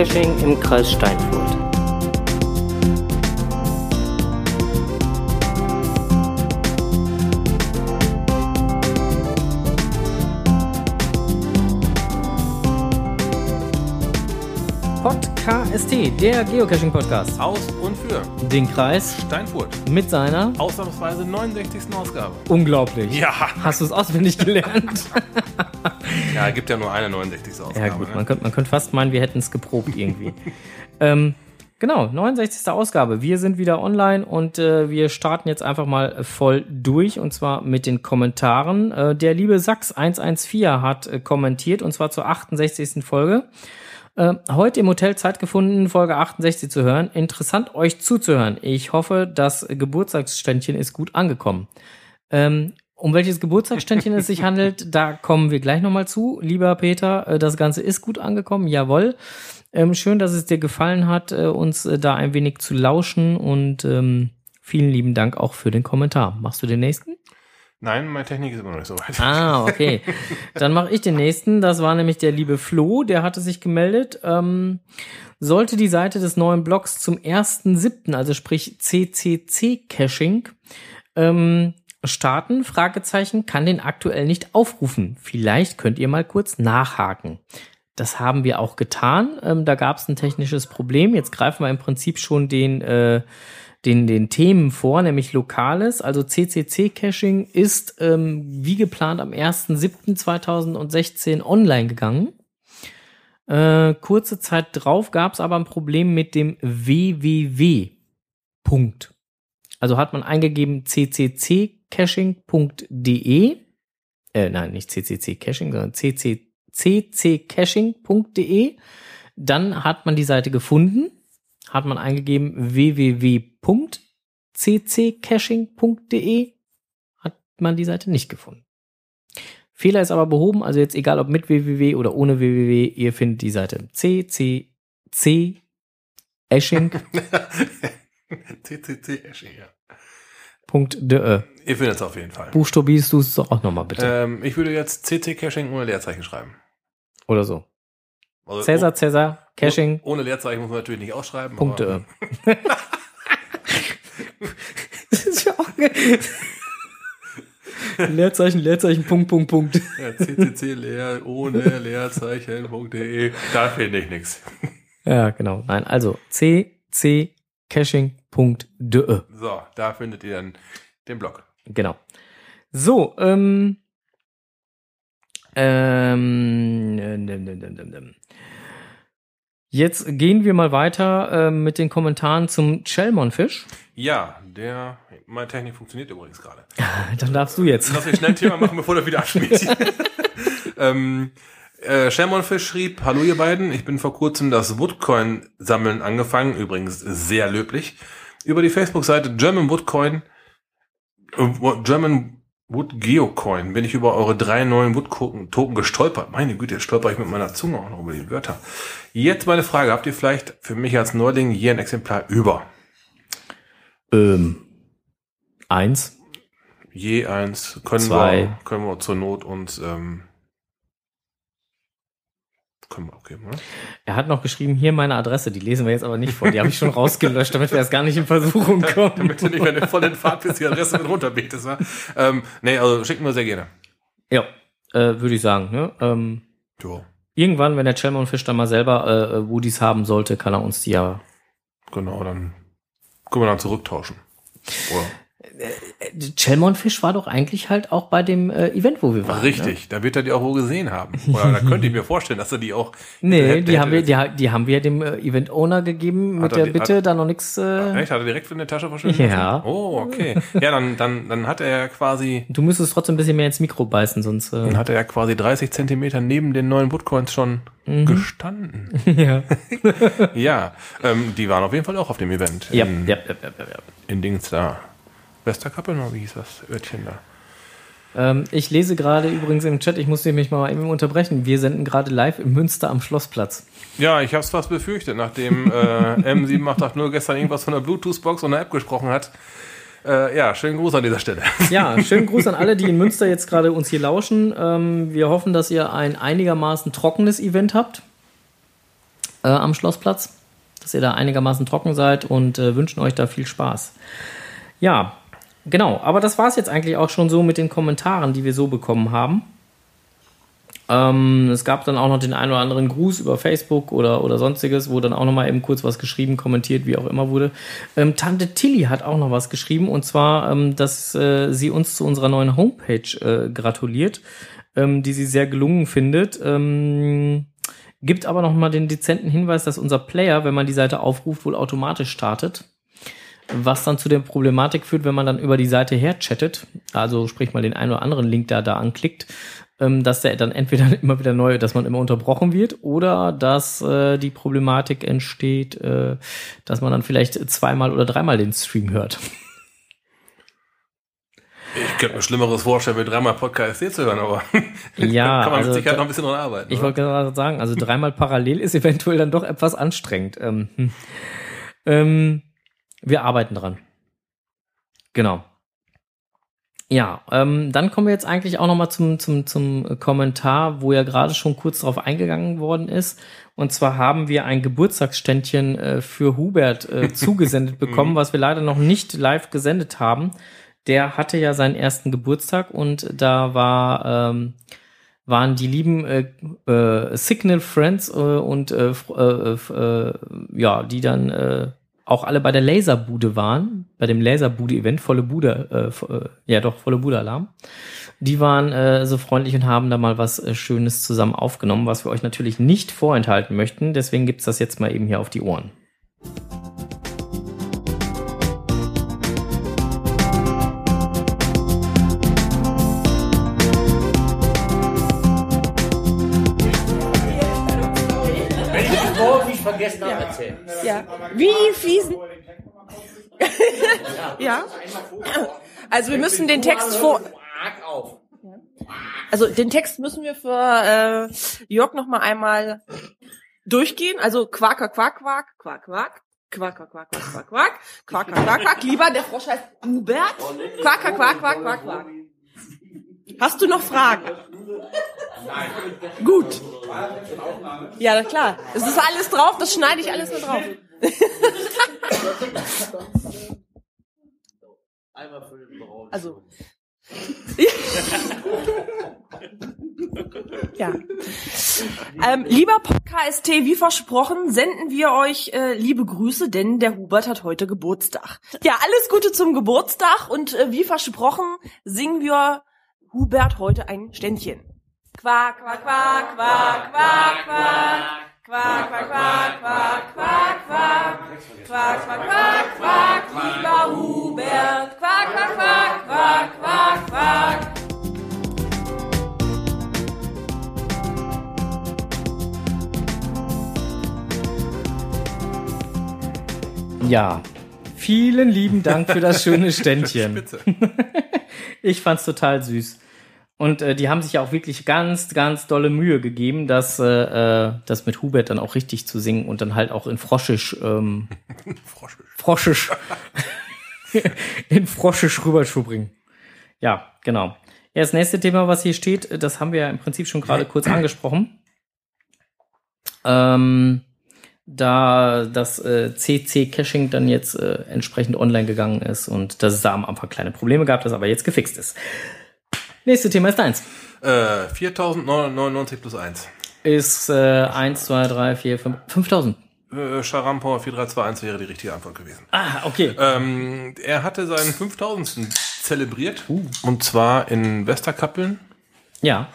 Geocaching im Kreis Steinfurt. Podcast, der Geocaching-Podcast. Aus und für Den Kreis Steinfurt. mit seiner. Ausnahmsweise 69. Ausgabe. Unglaublich. Ja. Hast du es auswendig gelernt? Ja, gibt ja nur eine 69. Ausgabe. ja, gut, ne? man könnte man könnte fast meinen, wir hätten es geprobt irgendwie. ähm, genau, 69. Ausgabe. Wir sind wieder online und äh, wir starten jetzt einfach mal voll durch und zwar mit den Kommentaren. Äh, der liebe Sachs114 hat äh, kommentiert und zwar zur 68. Folge. Äh, heute im Hotel Zeit gefunden, Folge 68 zu hören. Interessant, euch zuzuhören. Ich hoffe, das Geburtstagsständchen ist gut angekommen. Ähm, um welches Geburtstagsständchen es sich handelt, da kommen wir gleich nochmal zu. Lieber Peter, äh, das Ganze ist gut angekommen, jawohl. Ähm, schön, dass es dir gefallen hat, äh, uns äh, da ein wenig zu lauschen und ähm, vielen lieben Dank auch für den Kommentar. Machst du den nächsten? Nein, meine Technik ist immer noch nicht so weit. Ah, okay. Dann mache ich den nächsten. Das war nämlich der liebe Flo, der hatte sich gemeldet. Ähm, sollte die Seite des neuen Blogs zum 1.7., also sprich CCC-Caching, ähm, starten, Fragezeichen, kann den aktuell nicht aufrufen. Vielleicht könnt ihr mal kurz nachhaken. Das haben wir auch getan. Ähm, da gab es ein technisches Problem. Jetzt greifen wir im Prinzip schon den, äh, den, den Themen vor, nämlich Lokales. Also CCC-Caching ist ähm, wie geplant am 1.7.2016 online gegangen. Äh, kurze Zeit drauf gab es aber ein Problem mit dem www. Punkt. Also hat man eingegeben cccching.de, äh, nein, nicht ccc-caching, sondern cc, cccaching.de. Dann hat man die Seite gefunden, hat man eingegeben www.cccaching.de, hat man die Seite nicht gefunden. Fehler ist aber behoben, also jetzt egal ob mit www oder ohne www, ihr findet die Seite ccc Esching. CCC ja. .de. Ihr findet es auf jeden Fall. Buchstabierst du es doch auch nochmal bitte. Ähm, ich würde jetzt CC Caching ohne Leerzeichen schreiben. Oder so. Also, Cäsar, Cäsar, oh- Caching. Ohne Leerzeichen muss man natürlich nicht ausschreiben. Punkte. das ist ja auch Leerzeichen, Leerzeichen, Punkt, Punkt, Punkt. Ja, CCC leer, ohne Leerzeichen.de. Da finde ich nichts. Ja, genau. Nein, also cccaching.de. So, da findet ihr dann den Blog. Genau. So, ähm, ähm, jetzt gehen wir mal weiter ähm, mit den Kommentaren zum Chelmonfisch. Ja, der, meine Technik funktioniert übrigens gerade. Dann darfst du jetzt. Lass mich schnell ein Thema machen, bevor der wieder abschmiert. ähm, äh, Shermonfish schrieb, hallo ihr beiden, ich bin vor kurzem das Woodcoin-Sammeln angefangen, übrigens sehr löblich, über die Facebook-Seite German Woodcoin, äh, German Wood Geocoin bin ich über eure drei neuen Wood-Token gestolpert. Meine Güte, jetzt stolper ich mit meiner Zunge auch noch über die Wörter. Jetzt meine Frage, habt ihr vielleicht für mich als Neuling je ein Exemplar über? Ähm, eins. Je eins können Zwei. wir können wir zur Not uns ähm, können wir okay, ne? Er hat noch geschrieben, hier meine Adresse, die lesen wir jetzt aber nicht vor. Die habe ich schon rausgelöscht, damit wir erst gar nicht in Versuchung kommen. Damit du nicht, du voll in Fahrt bist, die Adresse mit runterbetest, wa? Ähm, nee, also schicken wir sehr gerne. Ja, äh, würde ich sagen. Ne? Ähm, Jo, irgendwann, wenn der Chelmonfisch dann mal selber äh, Woodies haben sollte, kann er uns die ja. genau, dann können wir dann zurücktauschen. Oder? Chelmonfisch war doch eigentlich halt auch bei dem äh, Event, wo wir waren. Ne? Richtig, da wird er die auch wohl gesehen haben. Oder da könnte ich mir vorstellen, dass er die auch. Nee, hätte- die hätte- haben wir, die, die haben wir dem äh, Event-Owner gegeben mit er der die- Bitte, hat- da noch nichts. Äh, Echt? Hat er direkt in der Tasche verschwunden? Ja. Oh, okay. Ja, dann, dann, dann hat er ja quasi, du müsstest trotzdem ein bisschen mehr ins Mikro beißen, sonst. Äh, dann hat er ja quasi 30 Zentimeter neben den neuen Woodcoins schon Mhm. gestanden. ja. Ja, ähm, die waren auf jeden Fall auch auf dem Event. Ja, in, ja, ja, ja, ja. in Dings da. Westerkappel, oder wie hieß das Örtchen da? Ähm, ich lese gerade übrigens im Chat, ich musste mich mal eben unterbrechen. Wir senden gerade live in Münster am Schlossplatz. Ja, ich habe es fast befürchtet, nachdem äh, M7880 gestern irgendwas von der Bluetooth-Box und der App gesprochen hat. Äh, ja, schönen Gruß an dieser Stelle. Ja, schönen Gruß an alle, die in Münster jetzt gerade uns hier lauschen. Ähm, wir hoffen, dass ihr ein einigermaßen trockenes Event habt äh, am Schlossplatz. Dass ihr da einigermaßen trocken seid und äh, wünschen euch da viel Spaß. Ja, genau. Aber das war es jetzt eigentlich auch schon so mit den Kommentaren, die wir so bekommen haben. Ähm, es gab dann auch noch den einen oder anderen Gruß über Facebook oder, oder sonstiges, wo dann auch noch mal eben kurz was geschrieben, kommentiert, wie auch immer wurde. Ähm, Tante Tilly hat auch noch was geschrieben und zwar, ähm, dass äh, sie uns zu unserer neuen Homepage äh, gratuliert, ähm, die sie sehr gelungen findet. Ähm, gibt aber noch mal den dezenten Hinweis, dass unser Player, wenn man die Seite aufruft, wohl automatisch startet was dann zu der Problematik führt, wenn man dann über die Seite her chattet, also sprich mal den einen oder anderen Link da da anklickt, ähm, dass der dann entweder immer wieder neu, dass man immer unterbrochen wird oder dass äh, die Problematik entsteht, äh, dass man dann vielleicht zweimal oder dreimal den Stream hört. Ich könnte mir Schlimmeres vorstellen, mit dreimal Podcast zu hören, aber ja, kann man also, Sicherheit noch ein bisschen dran arbeiten. Ich wollte gerade sagen, also dreimal parallel ist eventuell dann doch etwas anstrengend. Ähm, hm. ähm, wir arbeiten dran. Genau. Ja, ähm, dann kommen wir jetzt eigentlich auch noch mal zum, zum, zum Kommentar, wo ja gerade schon kurz darauf eingegangen worden ist. Und zwar haben wir ein Geburtstagsständchen äh, für Hubert äh, zugesendet bekommen, was wir leider noch nicht live gesendet haben. Der hatte ja seinen ersten Geburtstag und da war ähm, waren die lieben äh, äh, Signal Friends äh, und äh, ja, die dann auch alle bei der Laserbude waren, bei dem Laserbude-Event, volle Bude, äh, äh, ja doch, volle Bude-Alarm. Die waren äh, so freundlich und haben da mal was äh, Schönes zusammen aufgenommen, was wir euch natürlich nicht vorenthalten möchten. Deswegen gibt's das jetzt mal eben hier auf die Ohren. Vergessen habe, erzählen. Ja. Wie fließen. ja. Also wir müssen den Text vor. Also den Text müssen wir für äh, Jörg noch mal einmal durchgehen. Also Quack, Quack, Quack, Quack. Quack, quack, quack, quack, quack, quack, quack, quack, quack, quack. Lieber, der Frosch heißt Hubert. Quack, quack, quack, quack, quack, quack. Hast du noch Fragen? Nein. Gut. Ja, klar. Es ist alles drauf, das schneide ich alles mit drauf. Einmal für den Braun. Also. ja. Ähm, lieber Podcast, wie versprochen, senden wir euch äh, liebe Grüße, denn der Hubert hat heute Geburtstag. Ja, alles Gute zum Geburtstag und äh, wie versprochen singen wir Hubert heute ein Ständchen. Quack, quack, quack, quack, quack, quack. Quack, quack, quack, quack, quack, quack. Quack, quack, quack, quack, lieber Hubert. Quack, quack, quack, quack, quack, quack. Ja, vielen lieben Dank für das schöne Ständchen. Spitze. Ich fand's total süß. Und äh, die haben sich ja auch wirklich ganz, ganz dolle Mühe gegeben, das, äh, äh, das mit Hubert dann auch richtig zu singen und dann halt auch in Froschisch, ähm, Froschisch. Froschisch, in Froschisch rüberzubringen. Ja, genau. Ja, das nächste Thema, was hier steht, das haben wir ja im Prinzip schon gerade kurz angesprochen. Ähm, da das äh, CC-Caching dann jetzt äh, entsprechend online gegangen ist und dass es da am Anfang kleine Probleme gab, das aber jetzt gefixt ist. Nächste Thema ist eins. Äh, 4.999 plus 1. Ist äh, 1, 2, 3, 4, 5, 5000. Äh, Charampor 4321 wäre die richtige Antwort gewesen. Ah, okay. Ähm, er hatte seinen 5000. zelebriert. Uh. Und zwar in Westerkappeln Ja,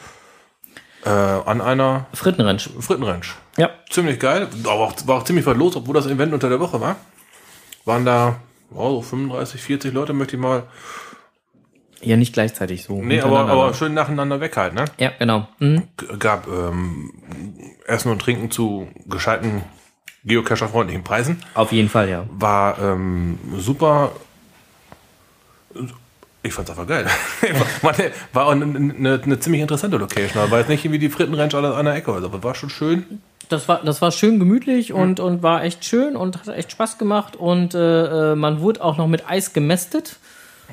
äh, an einer Frittenrentsch. Frittenranch. Ja. Ziemlich geil. Aber auch, war auch ziemlich was los, obwohl das Event unter der Woche war. Waren da oh, so 35, 40 Leute, möchte ich mal. Ja, nicht gleichzeitig so. Nee, aber, aber schön nacheinander weg halt, ne? Ja, genau. Mhm. Gab ähm, Essen und Trinken zu gescheiten geocacher-freundlichen Preisen. Auf jeden Fall, ja. War ähm, super. Ich fand's einfach geil. Man, war auch eine, eine, eine ziemlich interessante Location. War jetzt nicht wie die Frittenranch an einer Ecke, oder so, aber war schon schön. Das war, das war schön gemütlich und, und war echt schön und hat echt Spaß gemacht und äh, äh, man wurde auch noch mit Eis gemästet.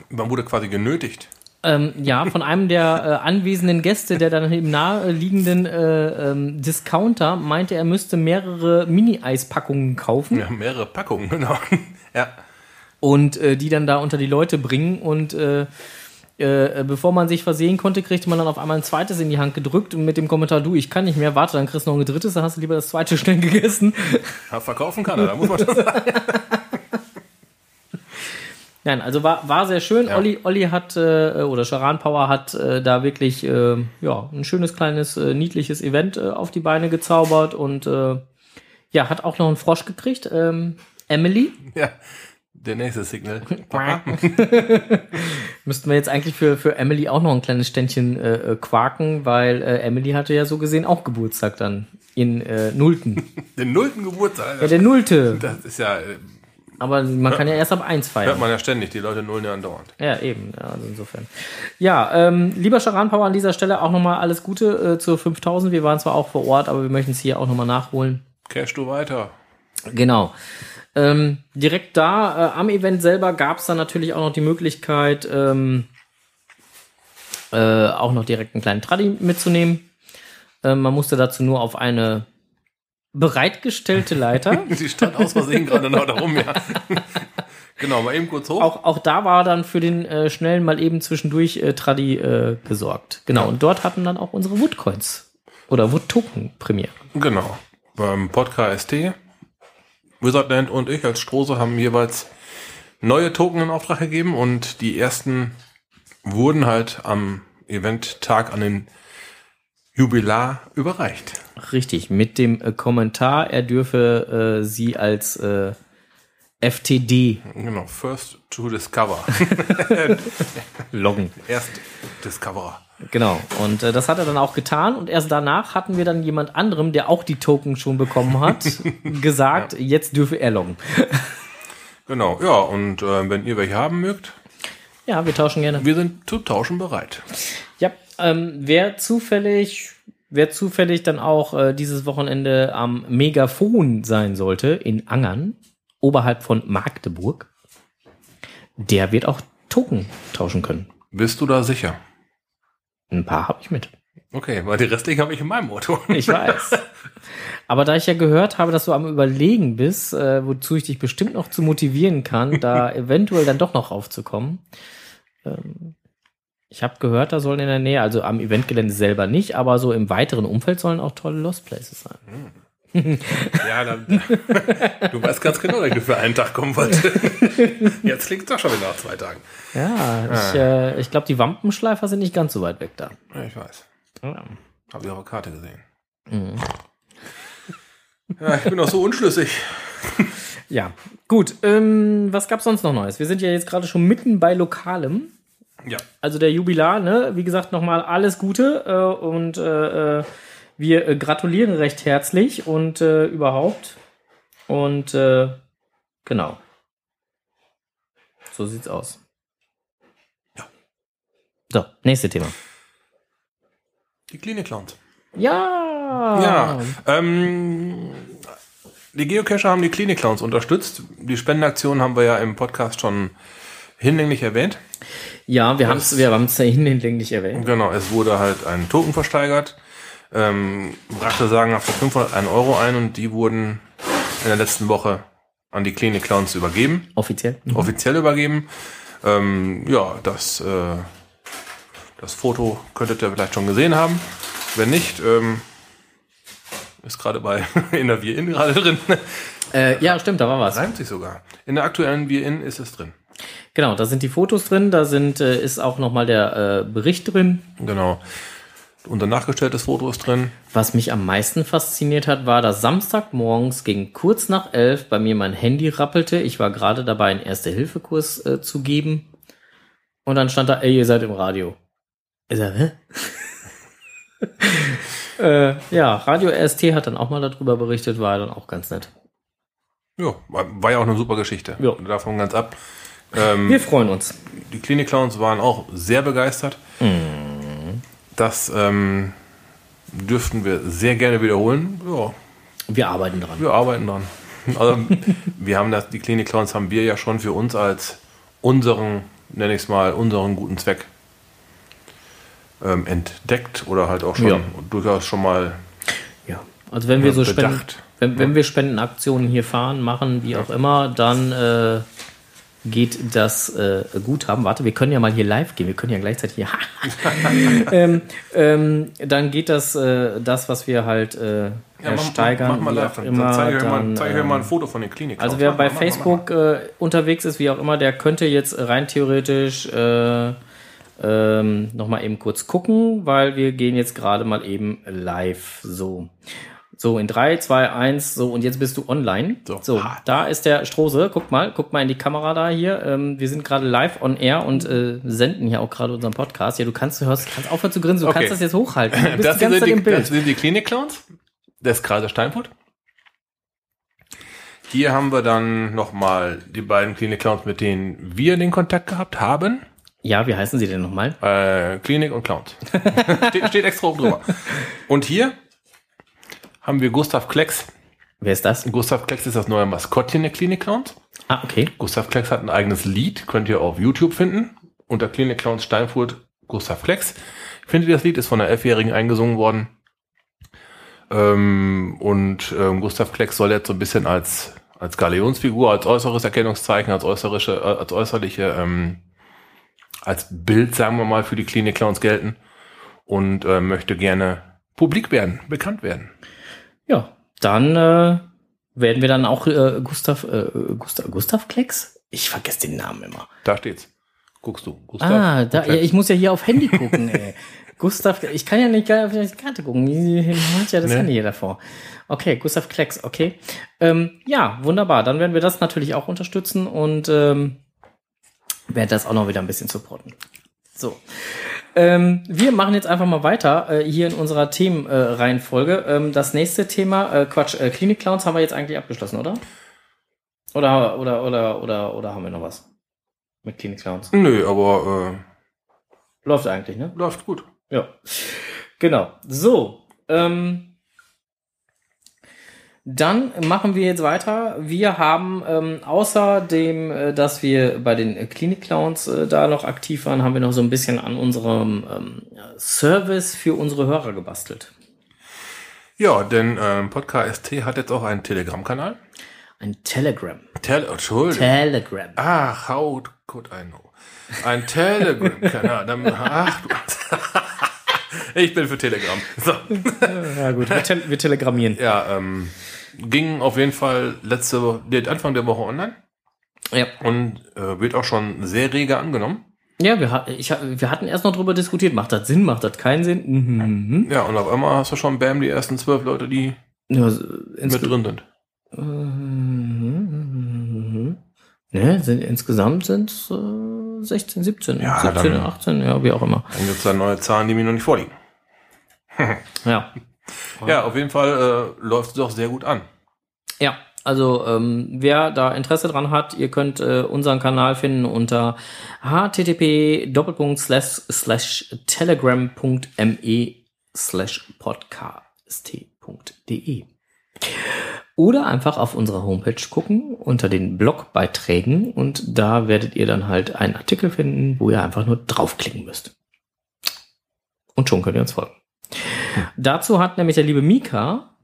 Man wurde quasi genötigt. Ähm, ja, von einem der äh, anwesenden Gäste, der dann im naheliegenden äh, ähm, Discounter meinte, er müsste mehrere Mini-Eispackungen kaufen Ja, mehrere Packungen, genau. Ja. Und äh, die dann da unter die Leute bringen und äh, äh, bevor man sich versehen konnte, kriegte man dann auf einmal ein zweites in die Hand gedrückt und mit dem Kommentar, du, ich kann nicht mehr, warte, dann kriegst du noch ein drittes, dann hast du lieber das zweite schnell gegessen. Ja, Verkaufen kann er, da muss man schon sagen. Nein, also war, war sehr schön. Ja. Olli, Olli hat, äh, oder Charan Power hat äh, da wirklich äh, ja, ein schönes, kleines, äh, niedliches Event äh, auf die Beine gezaubert und äh, ja, hat auch noch einen Frosch gekriegt. Ähm, Emily. Ja. Der nächste Signal. Müssten wir jetzt eigentlich für, für Emily auch noch ein kleines Ständchen äh, äh, quaken, weil äh, Emily hatte ja so gesehen auch Geburtstag dann in äh, Nullten. Den nullten Geburtstag. ja, der Nullte. Das ist ja, äh, Aber man kann ja erst ab eins feiern. hört man ja ständig, die Leute nullen ja andauernd. Ja, eben. Also insofern. Ja, ähm, lieber Charan Power an dieser Stelle auch nochmal alles Gute äh, zur 5000. Wir waren zwar auch vor Ort, aber wir möchten es hier auch nochmal nachholen. Cash du weiter. Genau. Ähm, direkt da äh, am Event selber gab es dann natürlich auch noch die Möglichkeit, ähm, äh, auch noch direkt einen kleinen Traddy mitzunehmen. Ähm, man musste dazu nur auf eine bereitgestellte Leiter. Die stand aus Versehen gerade noch da rum, ja. genau, mal eben kurz hoch. auch, auch da war dann für den äh, schnellen mal eben zwischendurch äh, Traddy äh, gesorgt. Genau, und dort hatten dann auch unsere Woodcoins oder Wood-Token Premiere. Genau. Beim Podcast ST, Wizardland und ich als Strose haben jeweils neue Token in Auftrag gegeben und die ersten wurden halt am Eventtag an den Jubilar überreicht. Richtig, mit dem äh, Kommentar, er dürfe äh, sie als äh, FTD Genau, First to Discover. loggen. Erst Discoverer. Genau. Und äh, das hat er dann auch getan. Und erst danach hatten wir dann jemand anderem, der auch die Token schon bekommen hat, gesagt, jetzt dürfe er loggen. Genau, ja, und äh, wenn ihr welche haben mögt, Ja, wir tauschen gerne. wir sind zu tauschen bereit. Ja, ähm, wer zufällig, wer zufällig dann auch äh, dieses Wochenende am Megafon sein sollte in Angern, oberhalb von Magdeburg, der wird auch Token tauschen können. Bist du da sicher? Ein paar habe ich mit. Okay, weil die restlichen habe ich in meinem Auto. Ich weiß. Aber da ich ja gehört habe, dass du am Überlegen bist, äh, wozu ich dich bestimmt noch zu motivieren kann, da eventuell dann doch noch raufzukommen. Ähm, ich habe gehört, da sollen in der Nähe, also am Eventgelände selber nicht, aber so im weiteren Umfeld sollen auch tolle Lost Places sein. Ja, dann, du weißt ganz genau, dass ich für einen Tag kommen wollte. Jetzt klingt doch schon wieder nach zwei Tagen. Ja, ich, äh, ich glaube, die Wampenschleifer sind nicht ganz so weit weg da. Ja, ich weiß. Ja. Habe ich auf der Karte gesehen. Mhm. Ja, ich bin auch so unschlüssig. Ja, gut. Ähm, was gab's sonst noch Neues? Wir sind ja jetzt gerade schon mitten bei Lokalem. Ja. Also der Jubilar, ne? Wie gesagt, nochmal alles Gute äh, und äh, äh, wir äh, gratulieren recht herzlich und äh, überhaupt. Und äh, genau. So sieht's aus. Ja. So, nächstes Thema. Die Klinik Clowns. Ja. Ja. Ähm, die Geocacher haben die Klinik Clowns unterstützt. Die Spendenaktion haben wir ja im Podcast schon hinlänglich erwähnt. Ja, wir haben es wir haben's ja hinlänglich erwähnt. Genau, es wurde halt ein Token versteigert. Ähm, brachte sagen für 501 Euro ein und die wurden in der letzten Woche an die Klinik Clowns übergeben. Offiziell. offiziell übergeben. Ähm, ja, das, äh, das Foto könntet ihr vielleicht schon gesehen haben. Wenn nicht, ähm, ist gerade bei in der Wir In gerade drin. Äh, ja, stimmt, da war was. Reimt sich sogar. In der aktuellen Wir In ist es drin. Genau, da sind die Fotos drin, da sind, äh, ist auch nochmal der äh, Bericht drin. Genau. Unser nachgestelltes Foto ist drin. Was mich am meisten fasziniert hat, war, dass Samstagmorgens gegen kurz nach elf bei mir mein Handy rappelte. Ich war gerade dabei, einen Erste-Hilfe-Kurs äh, zu geben. Und dann stand da, ey, ihr seid im Radio. Ich sag, hä? äh, ja, Radio RST hat dann auch mal darüber berichtet, war dann auch ganz nett. Ja, war ja auch eine super Geschichte. Ja. Davon ganz ab. Ähm, Wir freuen uns. die Klinik Clowns waren auch sehr begeistert. Das ähm, dürften wir sehr gerne wiederholen. Ja, Wir arbeiten dran. Wir arbeiten dran. Also, wir haben das, die Klinik Clowns haben wir ja schon für uns als unseren, nenne ich es mal, unseren guten Zweck ähm, entdeckt oder halt auch schon Ja. durchaus schon mal Ja. Also wenn wir so Spenden, bedacht. wenn, wenn wir Spendenaktionen hier fahren, machen, wie auch immer, dann äh, geht das äh, Guthaben. Warte, wir können ja mal hier live gehen. Wir können ja gleichzeitig hier. ähm, ähm, dann geht das, äh, das, was wir halt äh, ersteigern, mach mal wie live. Dann immer. zeige ich, dann, mal, zeige ich ähm, mal ein Foto von den Klinik Also wer bei Facebook äh, unterwegs ist, wie auch immer, der könnte jetzt rein theoretisch äh, ähm, nochmal eben kurz gucken, weil wir gehen jetzt gerade mal eben live. So. So, in 3, 2, 1, so, und jetzt bist du online. So. So, da ist der Strose. Guck mal, guck mal in die Kamera da hier. Ähm, wir sind gerade live on air und äh, senden hier auch gerade unseren Podcast. Ja, du kannst, du hörst, kannst aufhören zu grinsen, du Okay. kannst das jetzt hochhalten. Du bist das, die ganze sind Zeit die, im Bild. das sind die Klinik-Clowns des Kreise Steinfurt. Hier haben wir dann nochmal die beiden Klinik-Clowns, mit denen wir den Kontakt gehabt haben. Ja, wie heißen sie denn nochmal? Äh, Klinik und Clowns. steht, steht extra oben drüber. Und hier haben wir Gustav Klecks. Wer ist das? Gustav Klecks ist das neue Maskottchen der Klinik Clowns. Ah, okay. Gustav Klecks hat ein eigenes Lied, könnt ihr auf YouTube finden. Unter Klinik Clowns Steinfurt Gustav Klecks. Findet ihr das Lied, ist von einer Elfjährigen eingesungen worden. Ähm, und ähm, Gustav Klecks soll jetzt so ein bisschen als, als Galeonsfigur, als äußeres Erkennungszeichen, als äußerische, äh, als äußerliche, ähm, als Bild, sagen wir mal, für die Klinik Clowns gelten. Und äh, möchte gerne publik werden, bekannt werden. Ja, dann äh, werden wir dann auch äh, Gustav, äh, Gustav, Gustav Klecks? Ich vergesse den Namen immer. Da steht's. Guckst du. Gustav ah, da, ja, ich muss ja hier auf Handy gucken, ey. Gustav, ich kann ja nicht auf die Karte gucken. Ich hat ja das Nee. Handy hier davor. Okay, Gustav Klecks, okay. Ähm, ja, wunderbar. Dann werden wir das natürlich auch unterstützen und ähm, werden das auch noch wieder ein bisschen supporten. So. Ähm, wir machen jetzt einfach mal weiter äh, hier in unserer Themenreihenfolge. Äh, ähm, das nächste Thema, äh, Quatsch, äh, Klinik Clowns haben wir jetzt eigentlich abgeschlossen, oder? Oder, oder, oder, oder, oder haben wir noch was? Mit Klinik Clowns. Nö, aber Läuft eigentlich, ne? äh, läuft gut. Ja. Genau. So. Ähm, dann machen wir jetzt weiter. Wir haben ähm, außerdem, äh, dass wir bei den äh, Klinik-Clowns äh, da noch aktiv waren, haben wir noch so ein bisschen an unserem ähm, Service für unsere Hörer gebastelt. Ja, denn ähm, Podcast ST hat jetzt auch einen Telegram-Kanal. Ein Telegram. Tele Entschuldigung. Telegram. Ach, how could I know? Ein Telegram-Kanal. Ach, du. ich bin für Telegram. So. Ja gut, wir, tel wir telegrammieren. Ja, ähm, ging auf jeden Fall letzte Woche, Anfang der Woche online Ja, und äh, wird auch schon sehr rege angenommen. ja wir, ich, wir hatten erst noch drüber diskutiert. Macht das Sinn? Macht das keinen Sinn? Mhm. Ja, und auf einmal hast du schon Bam die ersten zwölf Leute, die Ja, mit drin sind. Mhm. Ne, sind, insgesamt sind es äh, 16, 17, Ja, 17, dann- 18, ja, wie auch immer. Dann gibt's da neue Zahlen, die mir noch nicht vorliegen. Ja. Ja, auf jeden Fall äh, läuft es doch sehr gut an. Ja, also ähm, wer da Interesse dran hat, ihr könnt äh, unseren Kanal finden unter http telegram.me slash podcast.de oder einfach auf unserer Homepage gucken unter den Blogbeiträgen und da werdet ihr dann halt einen Artikel finden, wo ihr einfach nur draufklicken müsst. Und schon könnt ihr uns folgen. Dazu hat nämlich der liebe Mika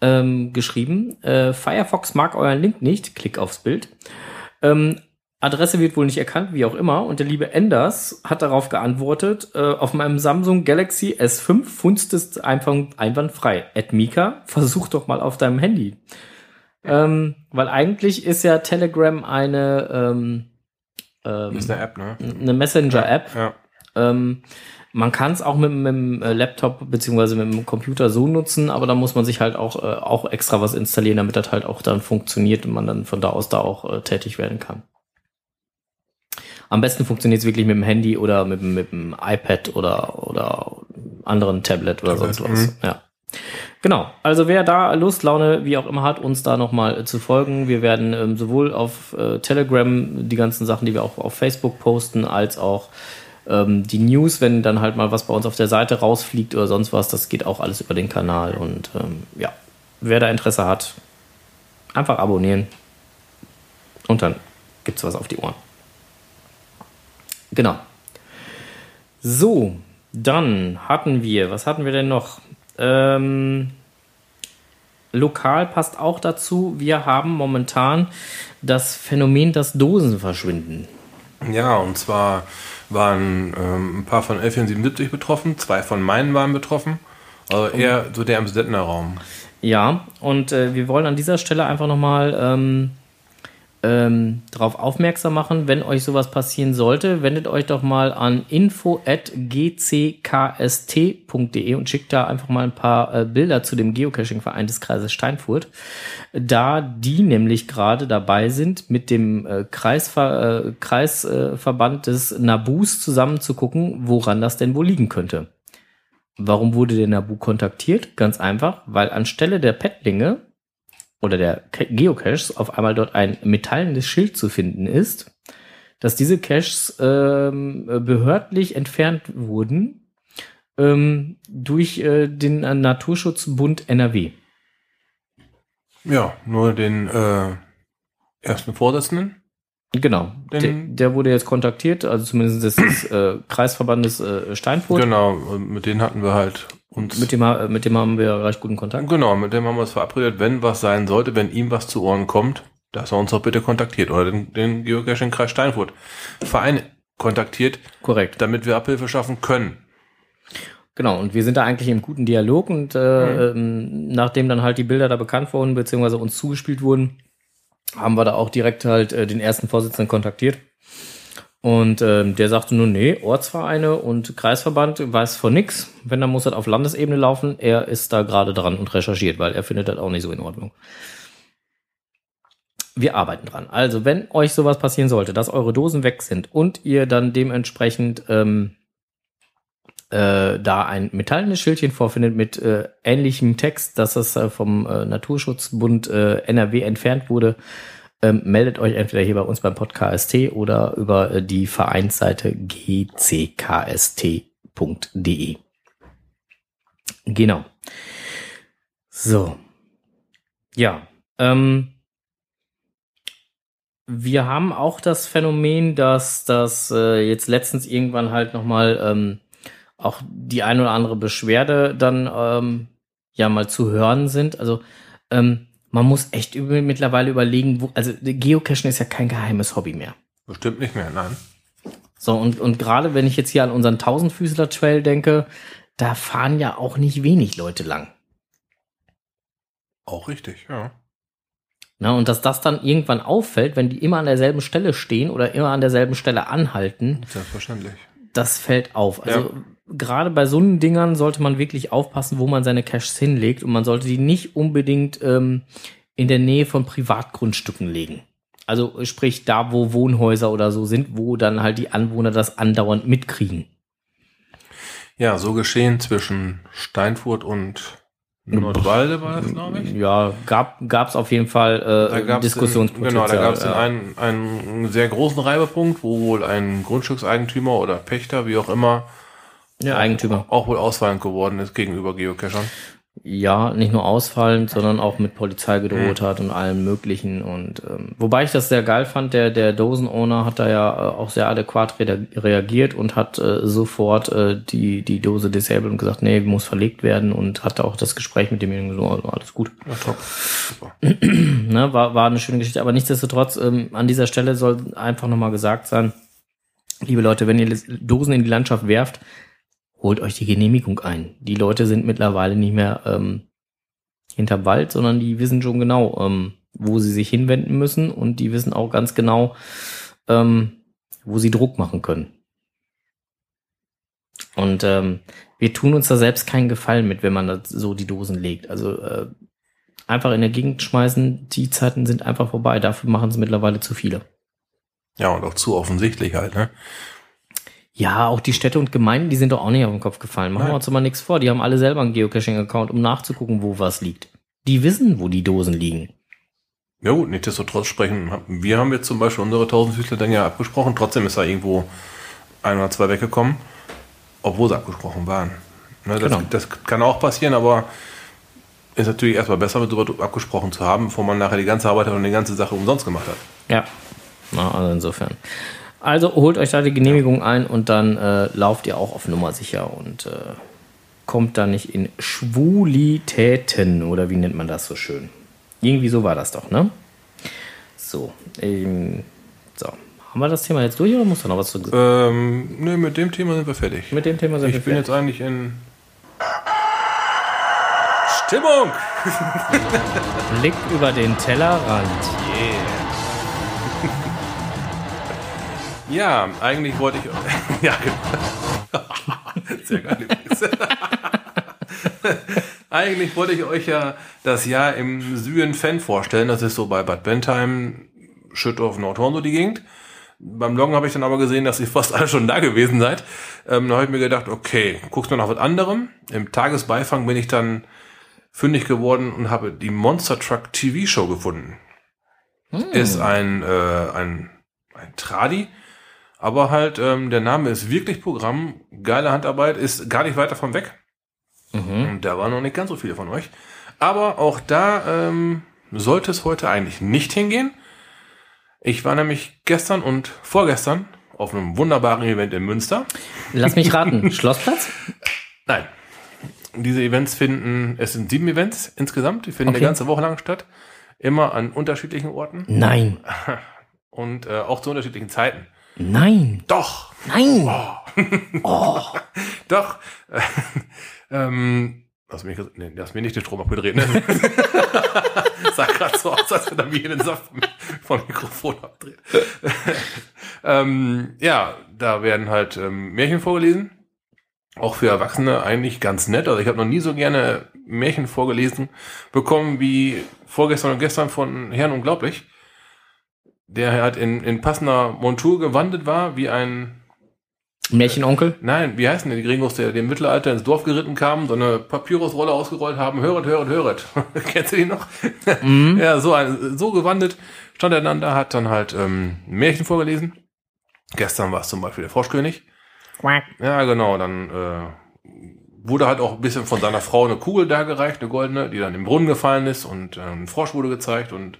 ähm, geschrieben, äh, Firefox mag euren Link nicht, klick aufs Bild. Ähm, Adresse wird wohl nicht erkannt, wie auch immer. Und der liebe Enders hat darauf geantwortet, äh, auf meinem Samsung Galaxy S5 funzt es einfach einwandfrei. Ed Mika, versuch doch mal auf deinem Handy. Ähm, weil eigentlich ist ja Telegram eine, ähm, ähm, Ist eine App, ne? eine Messenger-App. Ja. Ähm, man kann es auch mit, mit dem äh, Laptop beziehungsweise mit dem Computer so nutzen, aber da muss man sich halt auch, äh, auch extra was installieren, damit das halt auch dann funktioniert und man dann von da aus da auch äh, tätig werden kann. Am besten funktioniert es wirklich mit dem Handy oder mit, dem- mit dem iPad oder, oder anderen Tablet oder Tablet, sonst was. Ja. Genau. Also wer da Lust, Laune, wie auch immer hat, uns da nochmal äh, zu folgen. Wir werden ähm, sowohl auf äh, Telegram die ganzen Sachen, die wir auch auf Facebook posten, als auch ähm, die News, wenn dann halt mal was bei uns auf der Seite rausfliegt oder sonst was, das geht auch alles über den Kanal und ähm, ja. wer da Interesse hat, einfach abonnieren. Und dann gibt's was auf die Ohren. Genau. So, dann hatten wir, was hatten wir denn noch? Ähm, lokal passt auch dazu, wir haben momentan das Phänomen, dass Dosen verschwinden. Ja, und zwar waren ähm, ein paar von L477 betroffen, zwei von meinen waren betroffen, also eher so der im Sedner Raum. Ja, und äh, wir wollen an dieser Stelle einfach nochmal ähm, ähm, darauf aufmerksam machen, wenn euch sowas passieren sollte, wendet euch doch mal an info.gckst.de und schickt da einfach mal ein paar äh, Bilder zu dem Geocaching-Verein des Kreises Steinfurt, da die nämlich gerade dabei sind, mit dem äh, Kreisver äh, Kreisverband des Nabus zusammen zu gucken, woran das denn wohl liegen könnte. Warum wurde der Nabu kontaktiert? Ganz einfach, weil anstelle der Pettlinge oder der Ca- Geocaches auf einmal dort ein metallenes Schild zu finden ist, dass diese Caches ähm, behördlich entfernt wurden ähm, durch äh, den äh, Naturschutzbund NRW. Ja, nur den äh, ersten Vorsitzenden. Genau, der, der wurde jetzt kontaktiert, also zumindest des, äh, Kreisverbandes äh, Steinfurt. Genau, mit denen hatten wir halt uns. Mit dem, mit dem haben wir recht guten Kontakt. genau, mit dem haben wir uns verabredet, wenn was sein sollte, wenn ihm was zu Ohren kommt, dass er uns doch bitte kontaktiert oder den, den Geocaching-Kreis Steinfurt Verein kontaktiert, Korrekt. damit wir Abhilfe schaffen können. Genau, und wir sind da eigentlich im guten Dialog und äh, ähm, nachdem dann halt die Bilder da bekannt wurden, beziehungsweise uns zugespielt wurden, haben wir da auch direkt halt äh, den ersten Vorsitzenden kontaktiert. Und ähm, der sagte nur, nee, Ortsvereine und Kreisverband weiß von nix. Wenn, dann muss das auf Landesebene laufen. Er ist da gerade dran und recherchiert, weil er findet das auch nicht so in Ordnung. Wir arbeiten dran. Also, wenn euch sowas passieren sollte, dass eure Dosen weg sind und ihr dann dementsprechend ähm, äh, da ein metallenes Schildchen vorfindet mit äh, ähnlichem Text, dass es äh, vom äh, Naturschutzbund äh, NRW entfernt wurde, ähm, meldet euch entweder hier bei uns beim Podcast oder über äh, die Vereinsseite gckst.de. Genau. So. Ja. Ähm, wir haben auch das Phänomen, dass das äh, jetzt letztens irgendwann halt nochmal ähm, auch die ein oder andere Beschwerde dann ähm, ja mal zu hören sind. Also ähm, man muss echt über, mittlerweile überlegen, wo, also Geocachen ist ja kein geheimes Hobby mehr. Bestimmt nicht mehr, nein. So, und, und gerade wenn ich jetzt hier an unseren Tausendfüßler Trail denke, da fahren ja auch nicht wenig Leute lang. Auch richtig, ja. Na, und dass das dann irgendwann auffällt, wenn die immer an derselben Stelle stehen oder immer an derselben Stelle anhalten, Selbstverständlich. das fällt auf. Also gerade bei so einen Dingern sollte man wirklich aufpassen, wo man seine Caches hinlegt und man sollte die nicht unbedingt ähm, in der Nähe von Privatgrundstücken legen. Also sprich da, wo Wohnhäuser oder so sind, wo dann halt die Anwohner das andauernd mitkriegen. Ja, so geschehen zwischen Steinfurt und Nordwalde war das, glaube ich. Ja, gab gab's auf jeden Fall äh, Diskussionspotenzial. genau, da gab es ja. einen, einen sehr großen Reibepunkt, wo wohl ein Grundstückseigentümer oder Pächter, wie auch immer, ja, Eigentümer. auch wohl ausfallend geworden ist gegenüber Geocachern. Ja, nicht nur ausfallend, sondern auch mit Polizei gedroht hat und allem möglichen. Und ähm, wobei ich das sehr geil fand, der, der Dosen-Owner hat da ja äh, auch sehr adäquat rea reagiert und hat äh, sofort äh, die, die Dose disabled und gesagt, nee, muss verlegt werden und hatte auch das Gespräch mit demjenigen so, also alles gut. Ja, top. Super. ne, war, war eine schöne Geschichte, aber nichtsdestotrotz, ähm, an dieser Stelle soll einfach nochmal gesagt sein, liebe Leute, wenn ihr Dosen in die Landschaft werft, holt euch die Genehmigung ein. Die Leute sind mittlerweile nicht mehr ähm, hinterm Wald, sondern die wissen schon genau, ähm, wo sie sich hinwenden müssen und die wissen auch ganz genau, ähm, wo sie Druck machen können. Und ähm, wir tun uns da selbst keinen Gefallen mit, wenn man da so die Dosen legt. Also äh, einfach in der Gegend schmeißen, die Zeiten sind einfach vorbei. Dafür machen es mittlerweile zu viele. Ja, und auch zu offensichtlich halt, ne? Ja, auch die Städte und Gemeinden, die sind doch auch nicht auf den Kopf gefallen. Machen wir Nein. uns doch mal nichts vor. Die haben alle selber einen Geocaching-Account, um nachzugucken, wo was liegt. Die wissen, wo die Dosen liegen. Ja gut, nichtsdestotrotz sprechen, wir haben jetzt zum Beispiel unsere Tausendfüßler dann ja abgesprochen, trotzdem ist da irgendwo ein oder zwei weggekommen, obwohl sie abgesprochen waren. Ne, das, Genau. das kann auch passieren, aber ist natürlich erstmal besser, darüber abgesprochen zu haben, bevor man nachher die ganze Arbeit und die ganze Sache umsonst gemacht hat. Ja. Na, also insofern. Also holt euch da die Genehmigung ein und dann äh, lauft ihr auch auf Nummer sicher und äh, kommt da nicht in Schwulitäten oder wie nennt man das so schön? Irgendwie so war das doch, ne? So, ähm, so. Haben wir das Thema jetzt durch oder muss da noch was zu Ähm, ne, mit dem Thema sind wir fertig. Mit dem Thema sind wir ich bin fertig. jetzt eigentlich in Stimmung. Blick über den Tellerrand. Ja, eigentlich wollte ich. ja, genau. Sehr geil eigentlich wollte ich euch ja das Jahr im Süden-Fan vorstellen. Das ist so bei Bad Bentheim, Schüttorf, Nordhorn so die Gegend. Beim Loggen habe ich dann aber gesehen, dass ihr fast alle schon da gewesen seid. Ähm, da habe ich mir gedacht, okay, guckst du nach was anderem. Im Tagesbeifang bin ich dann fündig geworden und habe die Monster Truck TV Show gefunden. Ist ein, äh, ein, ein Tradi, aber halt, ähm, der Name ist wirklich Programm, geile Handarbeit, ist gar nicht weit davon weg. Und da waren noch nicht ganz so viele von euch. Aber auch da ähm, sollte es heute eigentlich nicht hingehen. Ich war nämlich gestern und vorgestern auf einem wunderbaren Event in Münster. Lass mich raten. Schlossplatz? Nein. Diese Events finden, es sind sieben Events insgesamt, die finden Okay. eine ganze Woche lang statt. Immer an unterschiedlichen Orten Nein. und äh, auch zu unterschiedlichen Zeiten. Nein. Doch, Nein. doch. ähm, du mich, nee, hast mir nicht den Strom abgedreht, ne? Sah gerade so aus, als wenn er mir den Saft vom Mikrofon abdreht. ähm, ja, da werden halt ähm, Märchen vorgelesen. Auch für Erwachsene eigentlich ganz nett. Also ich habe noch nie so gerne Märchen vorgelesen bekommen wie vorgestern und gestern von Herrn Unglaublich. Der halt in, in passender Montur gewandelt war, wie ein Märchenonkel? Nein, wie heißen denn die Gringos, der im Mittelalter ins Dorf geritten kamen, so eine Papyrusrolle ausgerollt haben, höret, höret, höret. Kennst du die noch? Ja, so, ein, so gewandelt stand er dann da, hat dann halt ähm, Märchen vorgelesen. Gestern war es zum Beispiel der Froschkönig. Quack. Ja, genau, dann äh, wurde halt auch ein bisschen von seiner Frau eine Kugel dargereicht, eine goldene, die dann im Brunnen gefallen ist und äh, ein Frosch wurde gezeigt und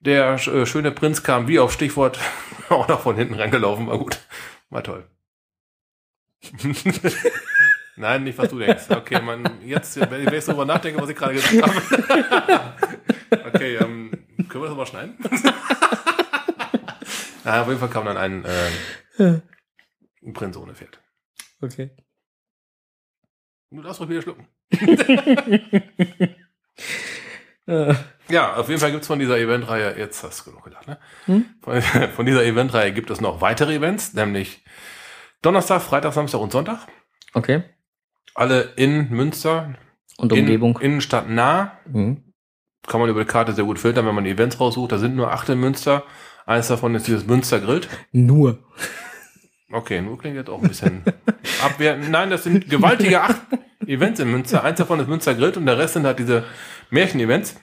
der äh, schöne Prinz kam wie auf Stichwort auch noch von hinten reingelaufen, war gut. War toll. Nein, nicht was du denkst. Okay, man, jetzt, wenn ich darüber nachdenke, was ich gerade gesagt habe. okay, ähm, können wir das mal schneiden? Na, auf jeden Fall kam dann ein, äh, ein Prinz ohne Pferd. Okay. Du darfst ruhig wieder schlucken. Ja, auf jeden Fall gibt's von dieser Eventreihe, jetzt hast du genug gedacht, ne? Hm? Von, von dieser Eventreihe gibt es noch weitere Events, nämlich Donnerstag, Freitag, Samstag und Sonntag. Okay. Alle in Münster, Und in, Umgebung? Innenstadt nah. Mhm. Kann man über die Karte sehr gut filtern, wenn man die Events raussucht. Da sind nur acht in Münster. Eins davon ist dieses Münster Grillt. Nur. Okay, nur klingt jetzt auch ein bisschen abwertend. Nein, das sind gewaltige acht Events in Münster. Eins davon ist Münster Grillt und der Rest sind halt diese Märchen-Events.